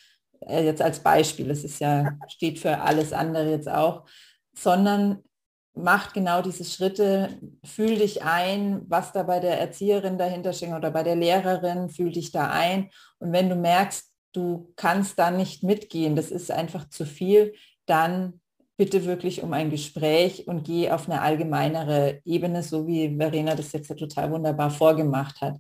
Äh, jetzt als Beispiel, es ist ja, steht für alles andere jetzt auch, sondern macht genau diese Schritte, fühl dich ein, was da bei der Erzieherin dahinter steckt oder bei der Lehrerin, fühl dich da ein. Und wenn du merkst, du kannst da nicht mitgehen, das ist einfach zu viel, dann bitte wirklich um ein Gespräch und geh auf eine allgemeinere Ebene, so wie Verena das jetzt ja total wunderbar vorgemacht hat.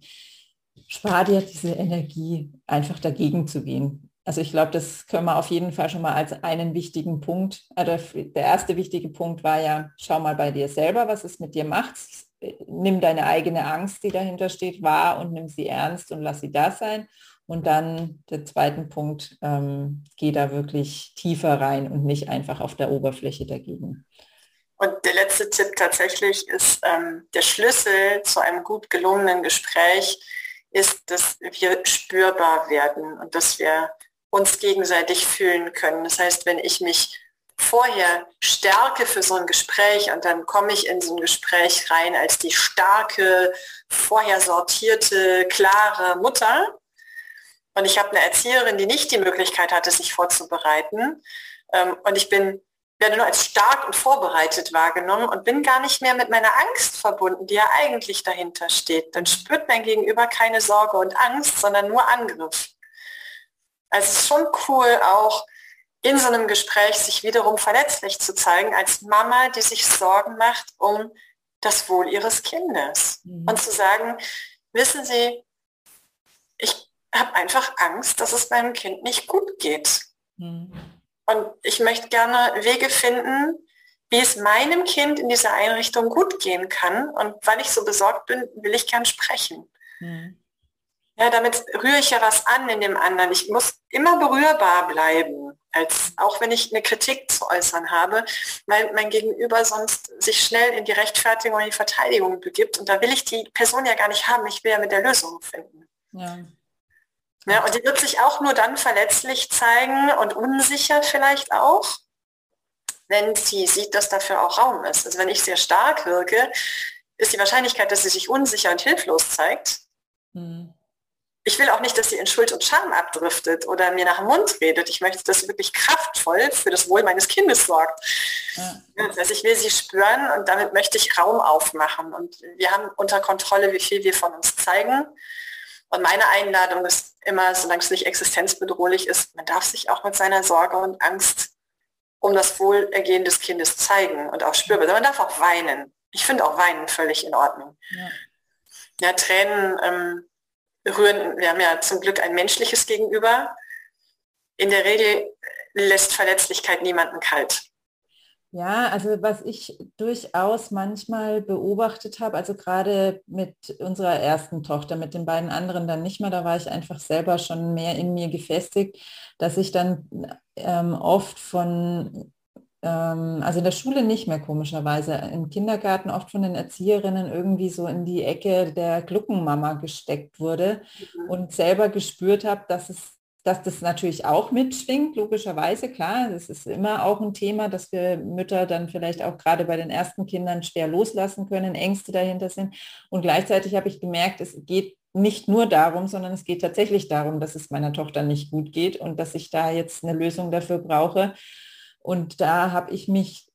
Spar dir diese Energie, einfach dagegen zu gehen. Also ich glaube, das können wir auf jeden Fall schon mal als einen wichtigen Punkt. Also der erste wichtige Punkt war ja, schau mal bei dir selber, was es mit dir macht. Nimm deine eigene Angst, die dahinter steht, wahr und nimm sie ernst und lass sie da sein. Und dann der zweite Punkt, ähm, geh da wirklich tiefer rein und nicht einfach auf der Oberfläche dagegen. Und der letzte Tipp tatsächlich ist, ähm, der Schlüssel zu einem gut gelungenen Gespräch ist, dass wir spürbar werden und dass wir uns gegenseitig fühlen können. Das heißt, wenn ich mich vorher stärke für so ein Gespräch und dann komme ich in so ein Gespräch rein als die starke, vorher sortierte, klare Mutter und ich habe eine Erzieherin, die nicht die Möglichkeit hatte, sich vorzubereiten ähm, und ich bin werde nur als stark und vorbereitet wahrgenommen und bin gar nicht mehr mit meiner Angst verbunden, die ja eigentlich dahinter steht. Dann spürt mein Gegenüber keine Sorge und Angst, sondern nur Angriff. Also es ist schon cool, auch in so einem Gespräch sich wiederum verletzlich zu zeigen als Mama, die sich Sorgen macht um das Wohl ihres Kindes. Mhm. Und zu sagen, wissen Sie, ich habe einfach Angst, dass es meinem Kind nicht gut geht. Mhm. Und ich möchte gerne Wege finden, wie es meinem Kind in dieser Einrichtung gut gehen kann. Und weil ich so besorgt bin, will ich gern sprechen. Mhm. Ja, damit rühre ich ja was an in dem anderen. Ich muss immer berührbar bleiben, als auch wenn ich eine Kritik zu äußern habe, weil mein Gegenüber sonst sich schnell in die Rechtfertigung und die Verteidigung begibt. Und da will ich die Person ja gar nicht haben. Ich will ja mit der Lösung finden. Ja. Ja, und die wird sich auch nur dann verletzlich zeigen und unsicher vielleicht auch, wenn sie sieht, dass dafür auch Raum ist. Also wenn ich sehr stark wirke, ist die Wahrscheinlichkeit, dass sie sich unsicher und hilflos zeigt, mhm ich will auch nicht, dass sie in Schuld und Scham abdriftet oder mir nach dem Mund redet. Ich möchte, dass sie wirklich kraftvoll für das Wohl meines Kindes sorgt. Ja. Heißt, ich will sie spüren und damit möchte ich Raum aufmachen. Und wir haben unter Kontrolle, wie viel wir von uns zeigen. Und meine Einladung ist immer, solange es nicht existenzbedrohlich ist, man darf sich auch mit seiner Sorge und Angst um das Wohlergehen des Kindes zeigen und auch spürbar. Man darf auch weinen. Ich finde auch Weinen völlig in Ordnung. Ja, ja Tränen ähm, rühren, wir haben ja zum Glück ein menschliches Gegenüber. In der Regel lässt Verletzlichkeit niemanden kalt. Ja, also was ich durchaus manchmal beobachtet habe, also gerade mit unserer ersten Tochter, mit den beiden anderen dann nicht mehr, da war ich einfach selber schon mehr in mir gefestigt, dass ich dann ähm, oft von, also in der Schule nicht mehr komischerweise, im Kindergarten oft von den Erzieherinnen irgendwie so in die Ecke der Gluckenmama gesteckt wurde mhm. und selber gespürt habe, dass es dass das natürlich auch mitschwingt, logischerweise, klar. Das ist immer auch ein Thema, dass wir Mütter dann vielleicht auch gerade bei den ersten Kindern schwer loslassen können, Ängste dahinter sind. Und gleichzeitig habe ich gemerkt, es geht nicht nur darum, sondern es geht tatsächlich darum, dass es meiner Tochter nicht gut geht und dass ich da jetzt eine Lösung dafür brauche. Und da habe ich mich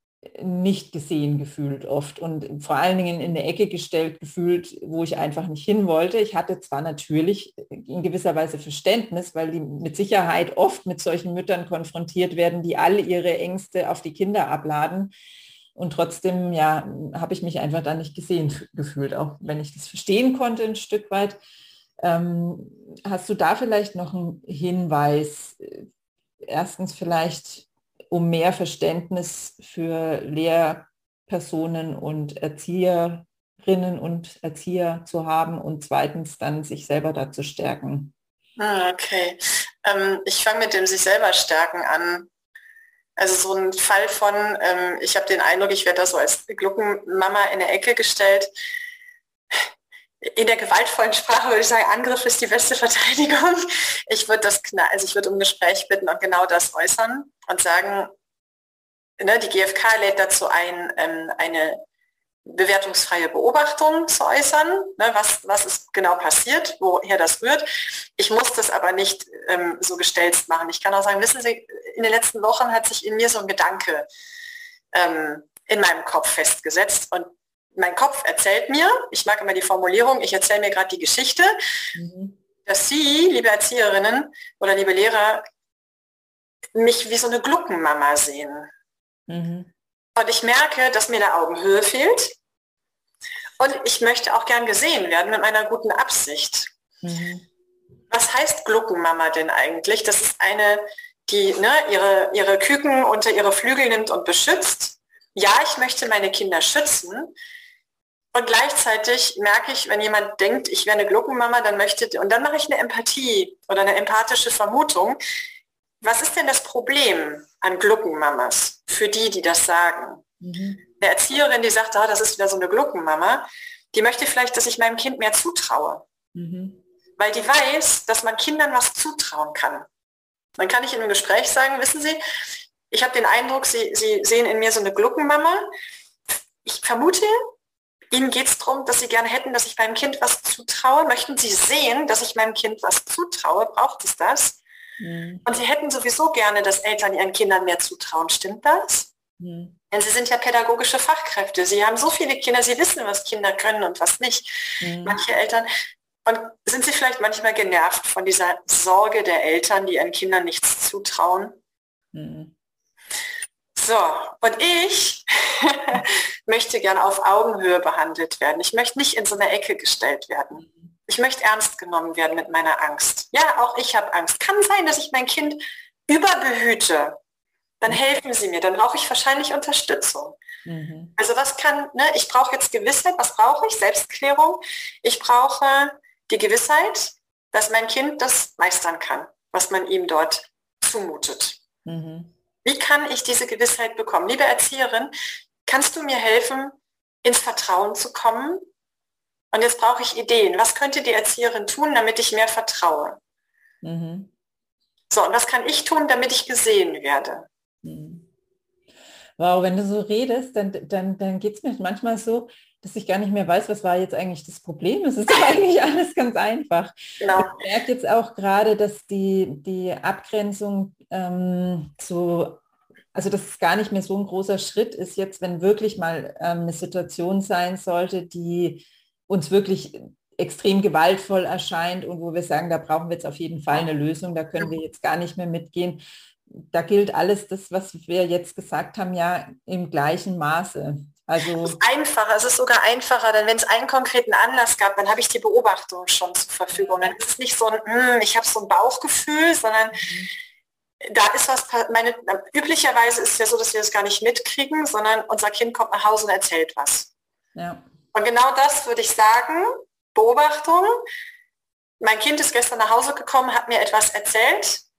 nicht gesehen gefühlt oft und vor allen Dingen in der Ecke gestellt gefühlt, wo ich einfach nicht hin wollte. Ich hatte zwar natürlich in gewisser Weise Verständnis, weil die mit Sicherheit oft mit solchen Müttern konfrontiert werden, die alle ihre Ängste auf die Kinder abladen. Und trotzdem, ja, habe ich mich einfach da nicht gesehen gefühlt, auch wenn ich das verstehen konnte ein Stück weit. Ähm, hast du da vielleicht noch einen Hinweis? Erstens vielleicht um mehr Verständnis für Lehrpersonen und Erzieherinnen und Erzieher zu haben und zweitens dann sich selber da zu stärken. Ah, okay. Ähm, ich fange mit dem sich selber stärken an. Also so ein Fall von, ähm, ich habe den Eindruck, ich werde da so als Gluckenmama in der Ecke gestellt in der gewaltvollen Sprache würde ich sagen, Angriff ist die beste Verteidigung. Ich würde das, also ich würde um Gespräch bitten und genau das äußern und sagen, ne, die GfK lädt dazu ein, ähm, eine bewertungsfreie Beobachtung zu äußern, ne, was, was ist genau passiert, woher das rührt. Ich muss das aber nicht ähm, so gestellt machen. Ich kann auch sagen, wissen Sie, in den letzten Wochen hat sich in mir so ein Gedanke ähm, in meinem Kopf festgesetzt und mein Kopf erzählt mir, ich mag immer die Formulierung, ich erzähle mir gerade die Geschichte, mhm. dass Sie, liebe Erzieherinnen oder liebe Lehrer, mich wie so eine Gluckenmama sehen. Mhm. Und ich merke, dass mir der Augenhöhe fehlt. Und ich möchte auch gern gesehen werden mit meiner guten Absicht. Mhm. Was heißt Gluckenmama denn eigentlich? Das ist eine, die ne, ihre, ihre Küken unter ihre Flügel nimmt und beschützt. Ja, ich möchte meine Kinder schützen, und gleichzeitig merke ich, wenn jemand denkt, ich wäre eine Gluckenmama, dann möchte, und dann mache ich eine Empathie oder eine empathische Vermutung. Was ist denn das Problem an Gluckenmamas für die, die das sagen? Mhm. Eine Erzieherin, die sagt, ah, das ist wieder so eine Gluckenmama, die möchte vielleicht, dass ich meinem Kind mehr zutraue. Mhm. Weil die weiß, dass man Kindern was zutrauen kann. Dann kann ich in einem Gespräch sagen, wissen Sie, ich habe den Eindruck, Sie, Sie sehen in mir so eine Gluckenmama. Ich vermute, Ihnen geht es darum, dass Sie gerne hätten, dass ich meinem Kind was zutraue. Möchten Sie sehen, dass ich meinem Kind was zutraue? Braucht es das? Mhm. Und Sie hätten sowieso gerne, dass Eltern ihren Kindern mehr zutrauen. Stimmt das? Mhm. Denn Sie sind ja pädagogische Fachkräfte. Sie haben so viele Kinder, Sie wissen, was Kinder können und was nicht. Mhm. Manche Eltern. Und sind Sie vielleicht manchmal genervt von dieser Sorge der Eltern, die ihren Kindern nichts zutrauen? Mhm. So, und ich möchte gern auf Augenhöhe behandelt werden. Ich möchte nicht in so eine Ecke gestellt werden. Ich möchte ernst genommen werden mit meiner Angst. Ja, auch ich habe Angst. Kann sein, dass ich mein Kind überbehüte. Dann helfen Sie mir. Dann brauche ich wahrscheinlich Unterstützung. Mhm. Also was kann, ne, ich brauche jetzt Gewissheit. Was brauche ich? Selbstklärung. Ich brauche die Gewissheit, dass mein Kind das meistern kann, was man ihm dort zumutet. Mhm. Wie kann ich diese Gewissheit bekommen? Liebe Erzieherin, kannst du mir helfen, ins Vertrauen zu kommen? Und jetzt brauche ich Ideen. Was könnte die Erzieherin tun, damit ich mehr vertraue? Mhm. So, und was kann ich tun, damit ich gesehen werde? Mhm. Wow, wenn du so redest, dann, dann, dann geht es mir manchmal so, dass ich gar nicht mehr weiß, was war jetzt eigentlich das Problem. Es ist eigentlich alles ganz einfach. Genau. Ich merke jetzt auch gerade, dass die, die Abgrenzung ähm, zu also dass es gar nicht mehr so ein großer Schritt ist jetzt, wenn wirklich mal ähm, eine Situation sein sollte, die uns wirklich extrem gewaltvoll erscheint und wo wir sagen, da brauchen wir jetzt auf jeden Fall eine Lösung, da können wir jetzt gar nicht mehr mitgehen. Da gilt alles das, was wir jetzt gesagt haben, ja im gleichen Maße. Also es ist einfacher, es ist sogar einfacher, denn wenn es einen konkreten Anlass gab, dann habe ich die Beobachtung schon zur Verfügung. Dann ist es nicht so ein, mm, ich habe so ein Bauchgefühl, sondern mhm. Da ist was, meine, üblicherweise ist es ja so, dass wir das gar nicht mitkriegen, sondern unser Kind kommt nach Hause und erzählt was. Ja. Und genau das würde ich sagen, Beobachtung. Mein Kind ist gestern nach Hause gekommen, hat mir etwas erzählt,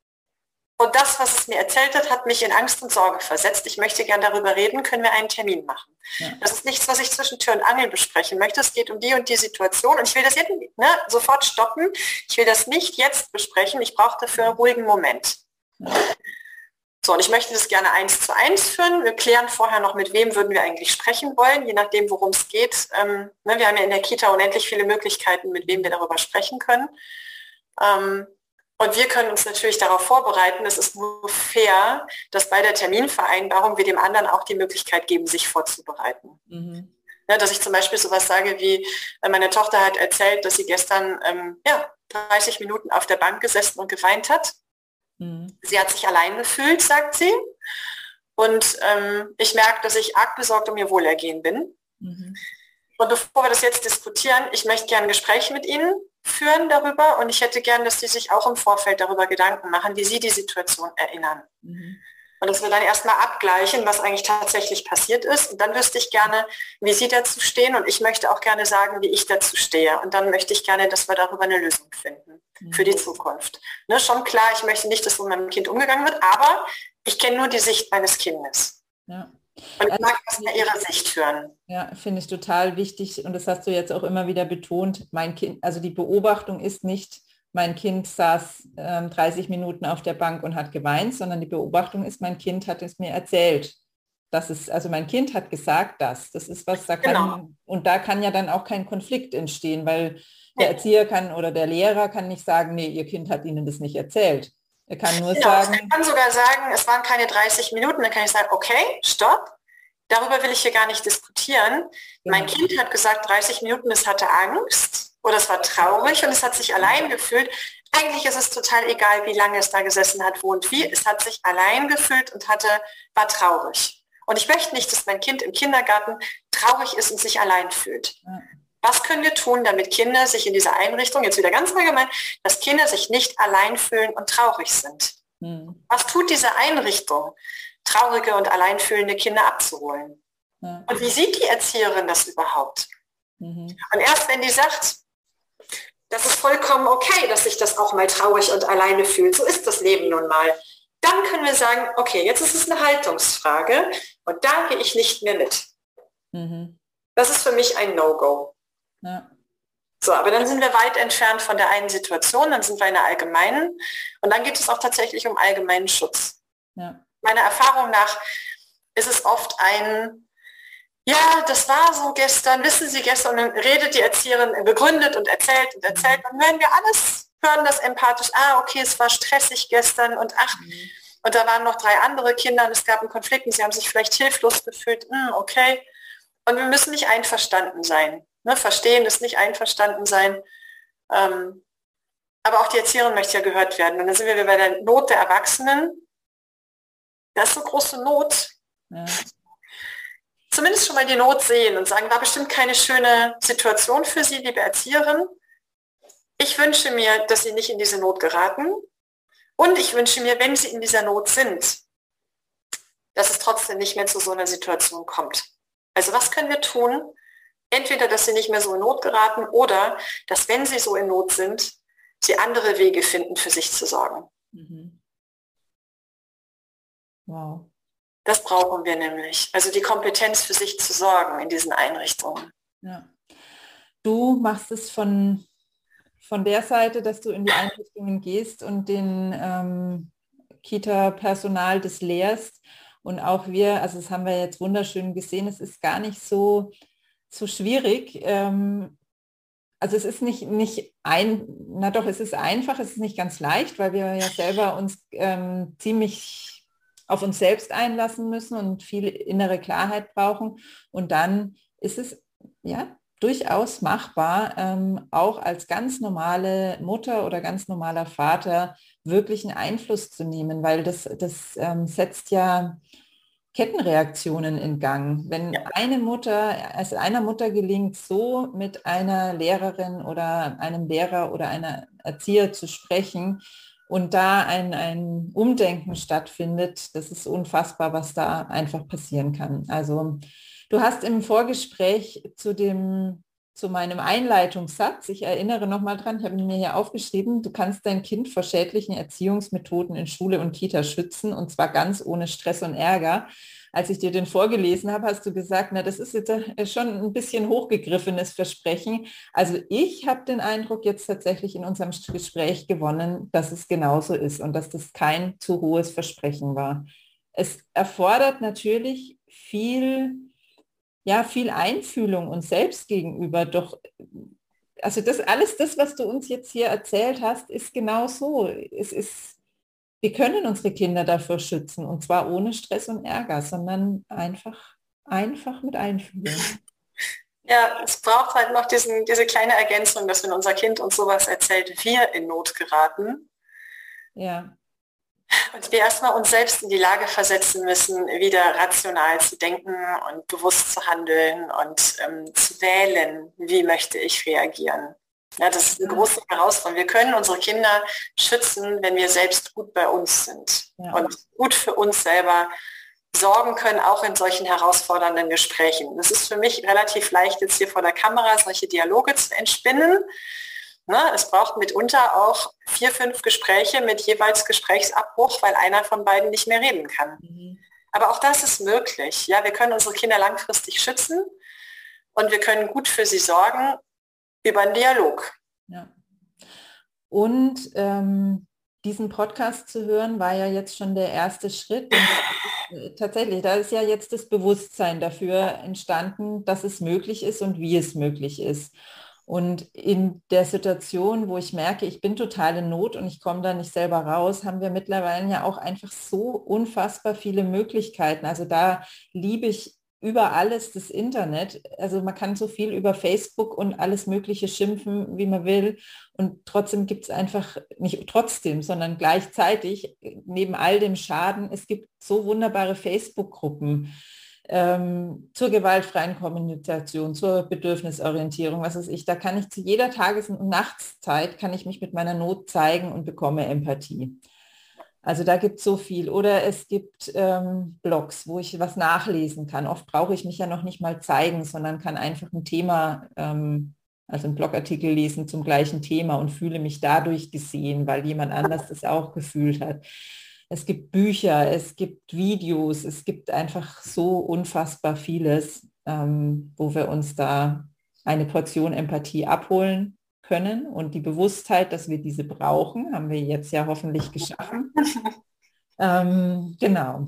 und das, was es mir erzählt hat, hat mich in Angst und Sorge versetzt. Ich möchte gern darüber reden, können wir einen Termin machen. Ja. Das ist nichts, was ich zwischen Tür und Angel besprechen möchte. Es geht um die und die Situation und ich will das jetzt ne, sofort stoppen. Ich will das nicht jetzt besprechen. Ich brauche dafür einen ruhigen Moment. So, und ich möchte das gerne eins zu eins führen. Wir klären vorher noch, mit wem würden wir eigentlich sprechen wollen, je nachdem, worum es geht. Ähm, ne, wir haben ja in der Kita unendlich viele Möglichkeiten, mit wem wir darüber sprechen können. Ähm, und wir können uns natürlich darauf vorbereiten. Es ist nur fair, dass bei der Terminvereinbarung wir dem anderen auch die Möglichkeit geben, sich vorzubereiten. Mhm. Ja, dass ich zum Beispiel sowas sage wie, äh, meine Tochter hat erzählt, dass sie gestern ähm, ja, 30 Minuten auf der Bank gesessen und geweint hat. Mhm. Sie hat sich allein gefühlt, sagt sie. Und ähm, ich merke, dass ich arg besorgt um ihr Wohlergehen bin. Mhm. Und bevor wir das jetzt diskutieren, ich möchte gerne ein Gespräch mit Ihnen führen darüber und ich hätte gern, dass Sie sich auch im Vorfeld darüber Gedanken machen, wie Sie die Situation erinnern. Mhm. Und dass wir dann erstmal abgleichen, was eigentlich tatsächlich passiert ist. Und dann wüsste ich gerne, wie Sie dazu stehen. Und ich möchte auch gerne sagen, wie ich dazu stehe. Und dann möchte ich gerne, dass wir darüber eine Lösung finden mhm. für die Zukunft. Ne, schon klar, ich möchte nicht, dass mit meinem Kind umgegangen wird, aber ich kenne nur die Sicht meines Kindes. Ja. Und ich mag das in ihrer Sicht hören. Ja, finde ich total wichtig. Und das hast du jetzt auch immer wieder betont. Mein Kind, also die Beobachtung ist nicht, mein Kind saß ähm, 30 Minuten auf der Bank und hat geweint, sondern die Beobachtung ist, mein Kind hat es mir erzählt. Das ist, also mein Kind hat gesagt das. Das ist was, da kann, genau. und da kann ja dann auch kein Konflikt entstehen, weil der Erzieher kann oder der Lehrer kann nicht sagen, nee, ihr Kind hat ihnen das nicht erzählt. Er kann nur genau, sagen. Er kann sogar sagen, es waren keine 30 Minuten. Dann kann ich sagen, okay, stopp. Darüber will ich hier gar nicht diskutieren. Genau. Mein Kind hat gesagt, 30 Minuten, es hatte Angst oder es war traurig und es hat sich allein gefühlt. Eigentlich ist es total egal, wie lange es da gesessen hat, wo und wie. Es hat sich allein gefühlt und hatte, war traurig. Und ich möchte nicht, dass mein Kind im Kindergarten traurig ist und sich allein fühlt. Was können wir tun, damit Kinder sich in dieser Einrichtung, jetzt wieder ganz allgemein, dass Kinder sich nicht allein fühlen und traurig sind? Hm. Was tut diese Einrichtung, traurige und alleinfühlende Kinder abzuholen? Ja. Und wie sieht die Erzieherin das überhaupt? Mhm. Und erst wenn die sagt, das ist vollkommen okay, dass sich das auch mal traurig und alleine fühlt, so ist das Leben nun mal, dann können wir sagen, okay, jetzt ist es eine Haltungsfrage und da gehe ich nicht mehr mit. Mhm. Das ist für mich ein No-Go. Ja. So, aber dann sind wir weit entfernt von der einen Situation, dann sind wir in der allgemeinen und dann geht es auch tatsächlich um allgemeinen Schutz. Ja. Meiner Erfahrung nach ist es oft ein, ja, das war so gestern, wissen Sie gestern, und dann redet die Erzieherin, begründet und erzählt und erzählt, dann hören wir alles, hören das empathisch, ah, okay, es war stressig gestern und ach, mhm. und da waren noch drei andere Kinder und es gab einen Konflikt und sie haben sich vielleicht hilflos gefühlt, hm, okay. Und wir müssen nicht einverstanden sein. Ne, verstehen ist nicht einverstanden sein. Ähm, aber auch die Erzieherin möchte ja gehört werden. Und dann sind wir bei der Not der Erwachsenen. Das ist so große Not. Ja. Zumindest schon mal die Not sehen und sagen, war bestimmt keine schöne Situation für Sie, liebe Erzieherin. Ich wünsche mir, dass Sie nicht in diese Not geraten. Und ich wünsche mir, wenn Sie in dieser Not sind, dass es trotzdem nicht mehr zu so einer Situation kommt. Also was können wir tun, entweder, dass sie nicht mehr so in Not geraten oder, dass wenn sie so in Not sind, sie andere Wege finden, für sich zu sorgen. Mhm. Wow. Das brauchen wir nämlich. Also die Kompetenz für sich zu sorgen in diesen Einrichtungen. Ja. Du machst es von, von der Seite, dass du in die Einrichtungen gehst und den ähm, Kita-Personal das lehrst. Und auch wir, also das haben wir jetzt wunderschön gesehen, es ist gar nicht so so schwierig. Ähm, also es ist nicht, nicht ein, na doch, es ist einfach, es ist nicht ganz leicht, weil wir ja selber uns ähm, ziemlich auf uns selbst einlassen müssen und viel innere Klarheit brauchen. Und dann ist es ja durchaus machbar, ähm, auch als ganz normale Mutter oder ganz normaler Vater wirklichen Einfluss zu nehmen, weil das, das ähm, setzt ja Kettenreaktionen in Gang. Wenn ja. eine Mutter, also einer Mutter gelingt, so mit einer Lehrerin oder einem Lehrer oder einer Erzieher zu sprechen und da ein, ein Umdenken stattfindet, das ist unfassbar, was da einfach passieren kann. Also du hast im Vorgespräch zu dem zu meinem Einleitungssatz. Ich erinnere nochmal dran, ich habe mir hier aufgeschrieben, du kannst dein Kind vor schädlichen Erziehungsmethoden in Schule und Kita schützen und zwar ganz ohne Stress und Ärger. Als ich dir den vorgelesen habe, hast du gesagt, na, das ist jetzt äh, schon ein bisschen hochgegriffenes Versprechen. Also ich habe den Eindruck jetzt tatsächlich in unserem Gespräch gewonnen, dass es genauso ist und dass das kein zu hohes Versprechen war. Es erfordert natürlich viel ja viel Einfühlung uns selbst gegenüber. Doch also das alles das, was du uns jetzt hier erzählt hast, ist genau so. Es ist, wir können unsere Kinder dafür schützen und zwar ohne Stress und Ärger, sondern einfach, einfach mit Einfühlung. Ja, es braucht halt noch diesen, diese kleine Ergänzung, dass wenn unser Kind uns sowas erzählt, wir in Not geraten. Ja. Und wir erstmal uns selbst in die Lage versetzen müssen, wieder rational zu denken und bewusst zu handeln und ähm, zu wählen, wie möchte ich reagieren. Ja, das ist eine große Herausforderung. Wir können unsere Kinder schützen, wenn wir selbst gut bei uns sind ja. und gut für uns selber sorgen können, auch in solchen herausfordernden Gesprächen. Es ist für mich relativ leicht, jetzt hier vor der Kamera solche Dialoge zu entspinnen. Ne? Es braucht mitunter auch vier, fünf Gespräche mit jeweils Gesprächsabbruch, weil einer von beiden nicht mehr reden kann. Mhm. Aber auch das ist möglich. Ja, wir können unsere Kinder langfristig schützen und wir können gut für sie sorgen über einen Dialog. Ja. Und ähm, diesen Podcast zu hören, war ja jetzt schon der erste Schritt. Und tatsächlich, da ist ja jetzt das Bewusstsein dafür entstanden, dass es möglich ist und wie es möglich ist. Und in der Situation, wo ich merke, ich bin total in Not und ich komme da nicht selber raus, haben wir mittlerweile ja auch einfach so unfassbar viele Möglichkeiten. Also da liebe ich über alles das Internet. Also man kann so viel über Facebook und alles Mögliche schimpfen, wie man will. Und trotzdem gibt es einfach, nicht trotzdem, sondern gleichzeitig, neben all dem Schaden, es gibt so wunderbare Facebook-Gruppen ähm, zur gewaltfreien Kommunikation, zur Bedürfnisorientierung, was weiß ich, da kann ich zu jeder Tages- und Nachtszeit, kann ich mich mit meiner Not zeigen und bekomme Empathie. Also da gibt es so viel. Oder es gibt ähm, Blogs, wo ich was nachlesen kann. Oft brauche ich mich ja noch nicht mal zeigen, sondern kann einfach ein Thema, ähm, also einen Blogartikel lesen zum gleichen Thema und fühle mich dadurch gesehen, weil jemand anders das auch gefühlt hat es gibt Bücher, es gibt Videos, es gibt einfach so unfassbar vieles, ähm, wo wir uns da eine Portion Empathie abholen können. Und die Bewusstheit, dass wir diese brauchen, haben wir jetzt ja hoffentlich geschaffen. ähm, genau.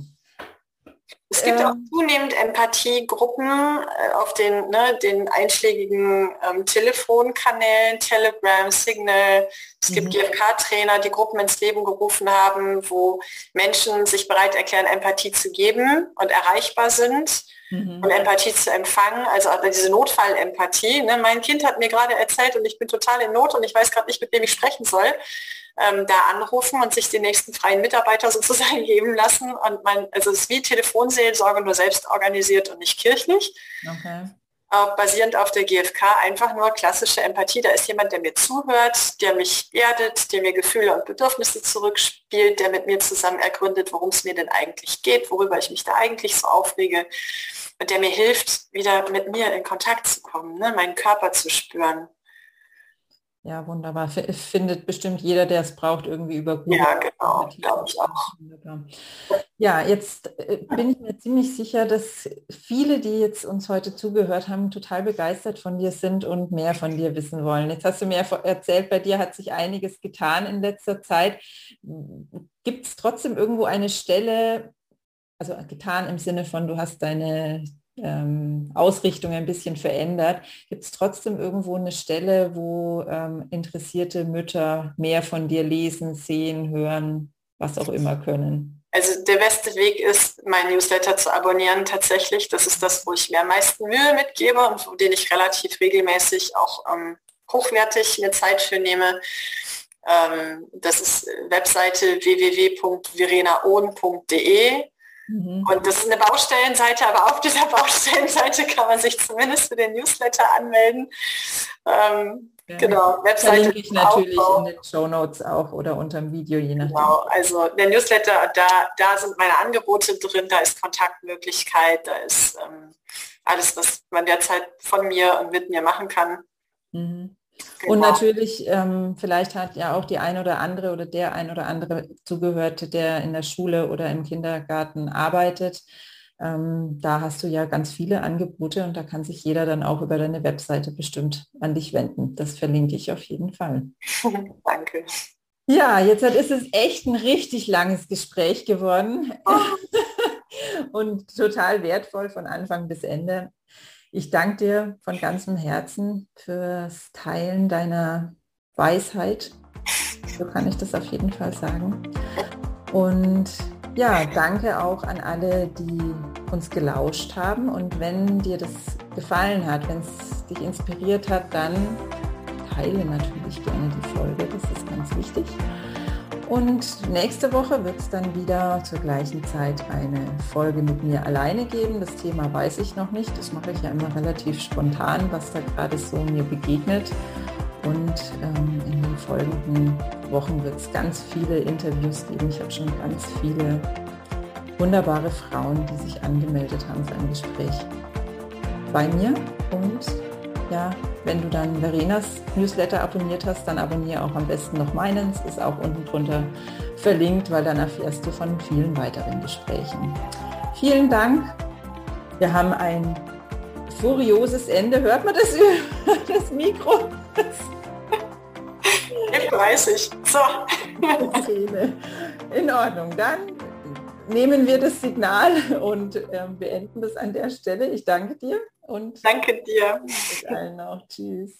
Es gibt auch ähm. zunehmend Empathiegruppen äh, auf den, ne, den einschlägigen ähm, Telefonkanälen, Telegram, Signal. Es mhm. gibt GFK-Trainer, die Gruppen ins Leben gerufen haben, wo Menschen sich bereit erklären, Empathie zu geben und erreichbar sind mhm. und Empathie zu empfangen. Also diese Notfallempathie. Ne? Mein Kind hat mir gerade erzählt und ich bin total in Not und ich weiß gerade nicht, mit wem ich sprechen soll ähm, da anrufen und sich den nächsten freien Mitarbeiter sozusagen geben lassen. Und man, also es ist wie Telefonseelsorge, nur selbst organisiert und nicht kirchlich. Okay. Äh, basierend auf der GfK einfach nur klassische Empathie. Da ist jemand, der mir zuhört, der mich erdet, der mir Gefühle und Bedürfnisse zurückspielt, der mit mir zusammen ergründet, worum es mir denn eigentlich geht, worüber ich mich da eigentlich so aufrege und der mir hilft, wieder mit mir in Kontakt zu kommen, ne, meinen Körper zu spüren. Ja, wunderbar. Findet bestimmt jeder, der es braucht, irgendwie über Google. Ja, genau, glaube ich auch. Ja, jetzt äh, bin ich mir ziemlich sicher, dass viele, die jetzt uns heute zugehört haben, total begeistert von dir sind und mehr von dir wissen wollen. Jetzt hast du mir erzählt, bei dir hat sich einiges getan in letzter Zeit. Gibt es trotzdem irgendwo eine Stelle, also getan im Sinne von, du hast deine ähm, Ausrichtung ein bisschen verändert. Gibt es trotzdem irgendwo eine Stelle, wo ähm, interessierte Mütter mehr von dir lesen, sehen, hören, was auch immer können? also der beste Weg ist, mein Newsletter zu abonnieren tatsächlich. Das ist das, wo ich mir am meisten Mühe mitgebe und wo den ich relativ regelmäßig auch ähm, hochwertig mir Zeit für nehme. Ähm, das ist Webseite www.verenaohn.de. Mhm. Und das ist eine Baustellenseite, aber auf dieser Baustellenseite kann man sich zumindest für den Newsletter anmelden. Ähm, ja. Genau, Webseite. Verlinke ich natürlich Aufbau. in den Show Notes auch oder unter dem Video, je nachdem. Genau, also der Newsletter, da, da sind meine Angebote drin, da ist Kontaktmöglichkeit, da ist ähm, alles, was man derzeit von mir und mit mir machen kann. Mhm. Genau. Und natürlich, ähm, vielleicht hat ja auch die ein oder andere oder der ein oder andere zugehört, der in der Schule oder im Kindergarten arbeitet. Ähm, da hast du ja ganz viele Angebote und da kann sich jeder dann auch über deine Webseite bestimmt an dich wenden. Das verlinke ich auf jeden Fall. Danke. Ja, jetzt ist es echt ein richtig langes Gespräch geworden und total wertvoll von Anfang bis Ende. Ich danke dir von ganzem Herzen fürs Teilen deiner Weisheit. So kann ich das auf jeden Fall sagen. Und ja, danke auch an alle, die uns gelauscht haben. Und wenn dir das gefallen hat, wenn es dich inspiriert hat, dann teile natürlich gerne die Folge. Das ist ganz wichtig. Und nächste Woche wird es dann wieder zur gleichen Zeit eine Folge mit mir alleine geben. Das Thema weiß ich noch nicht. Das mache ich ja immer relativ spontan, was da gerade so mir begegnet. Und ähm, in den folgenden Wochen wird es ganz viele Interviews geben. Ich habe schon ganz viele wunderbare Frauen, die sich angemeldet haben für ein Gespräch bei mir. Und ja, wenn du dann Verenas Newsletter abonniert hast, dann abonniere auch am besten noch meinen. Es ist auch unten drunter verlinkt, weil dann erfährst du von vielen weiteren Gesprächen. Vielen Dank. Wir haben ein furioses Ende. Hört man das über das Mikro? F30. So. In Ordnung. Dann nehmen wir das Signal und äh, beenden das an der Stelle. Ich danke dir und danke dir. Allen auch. Tschüss.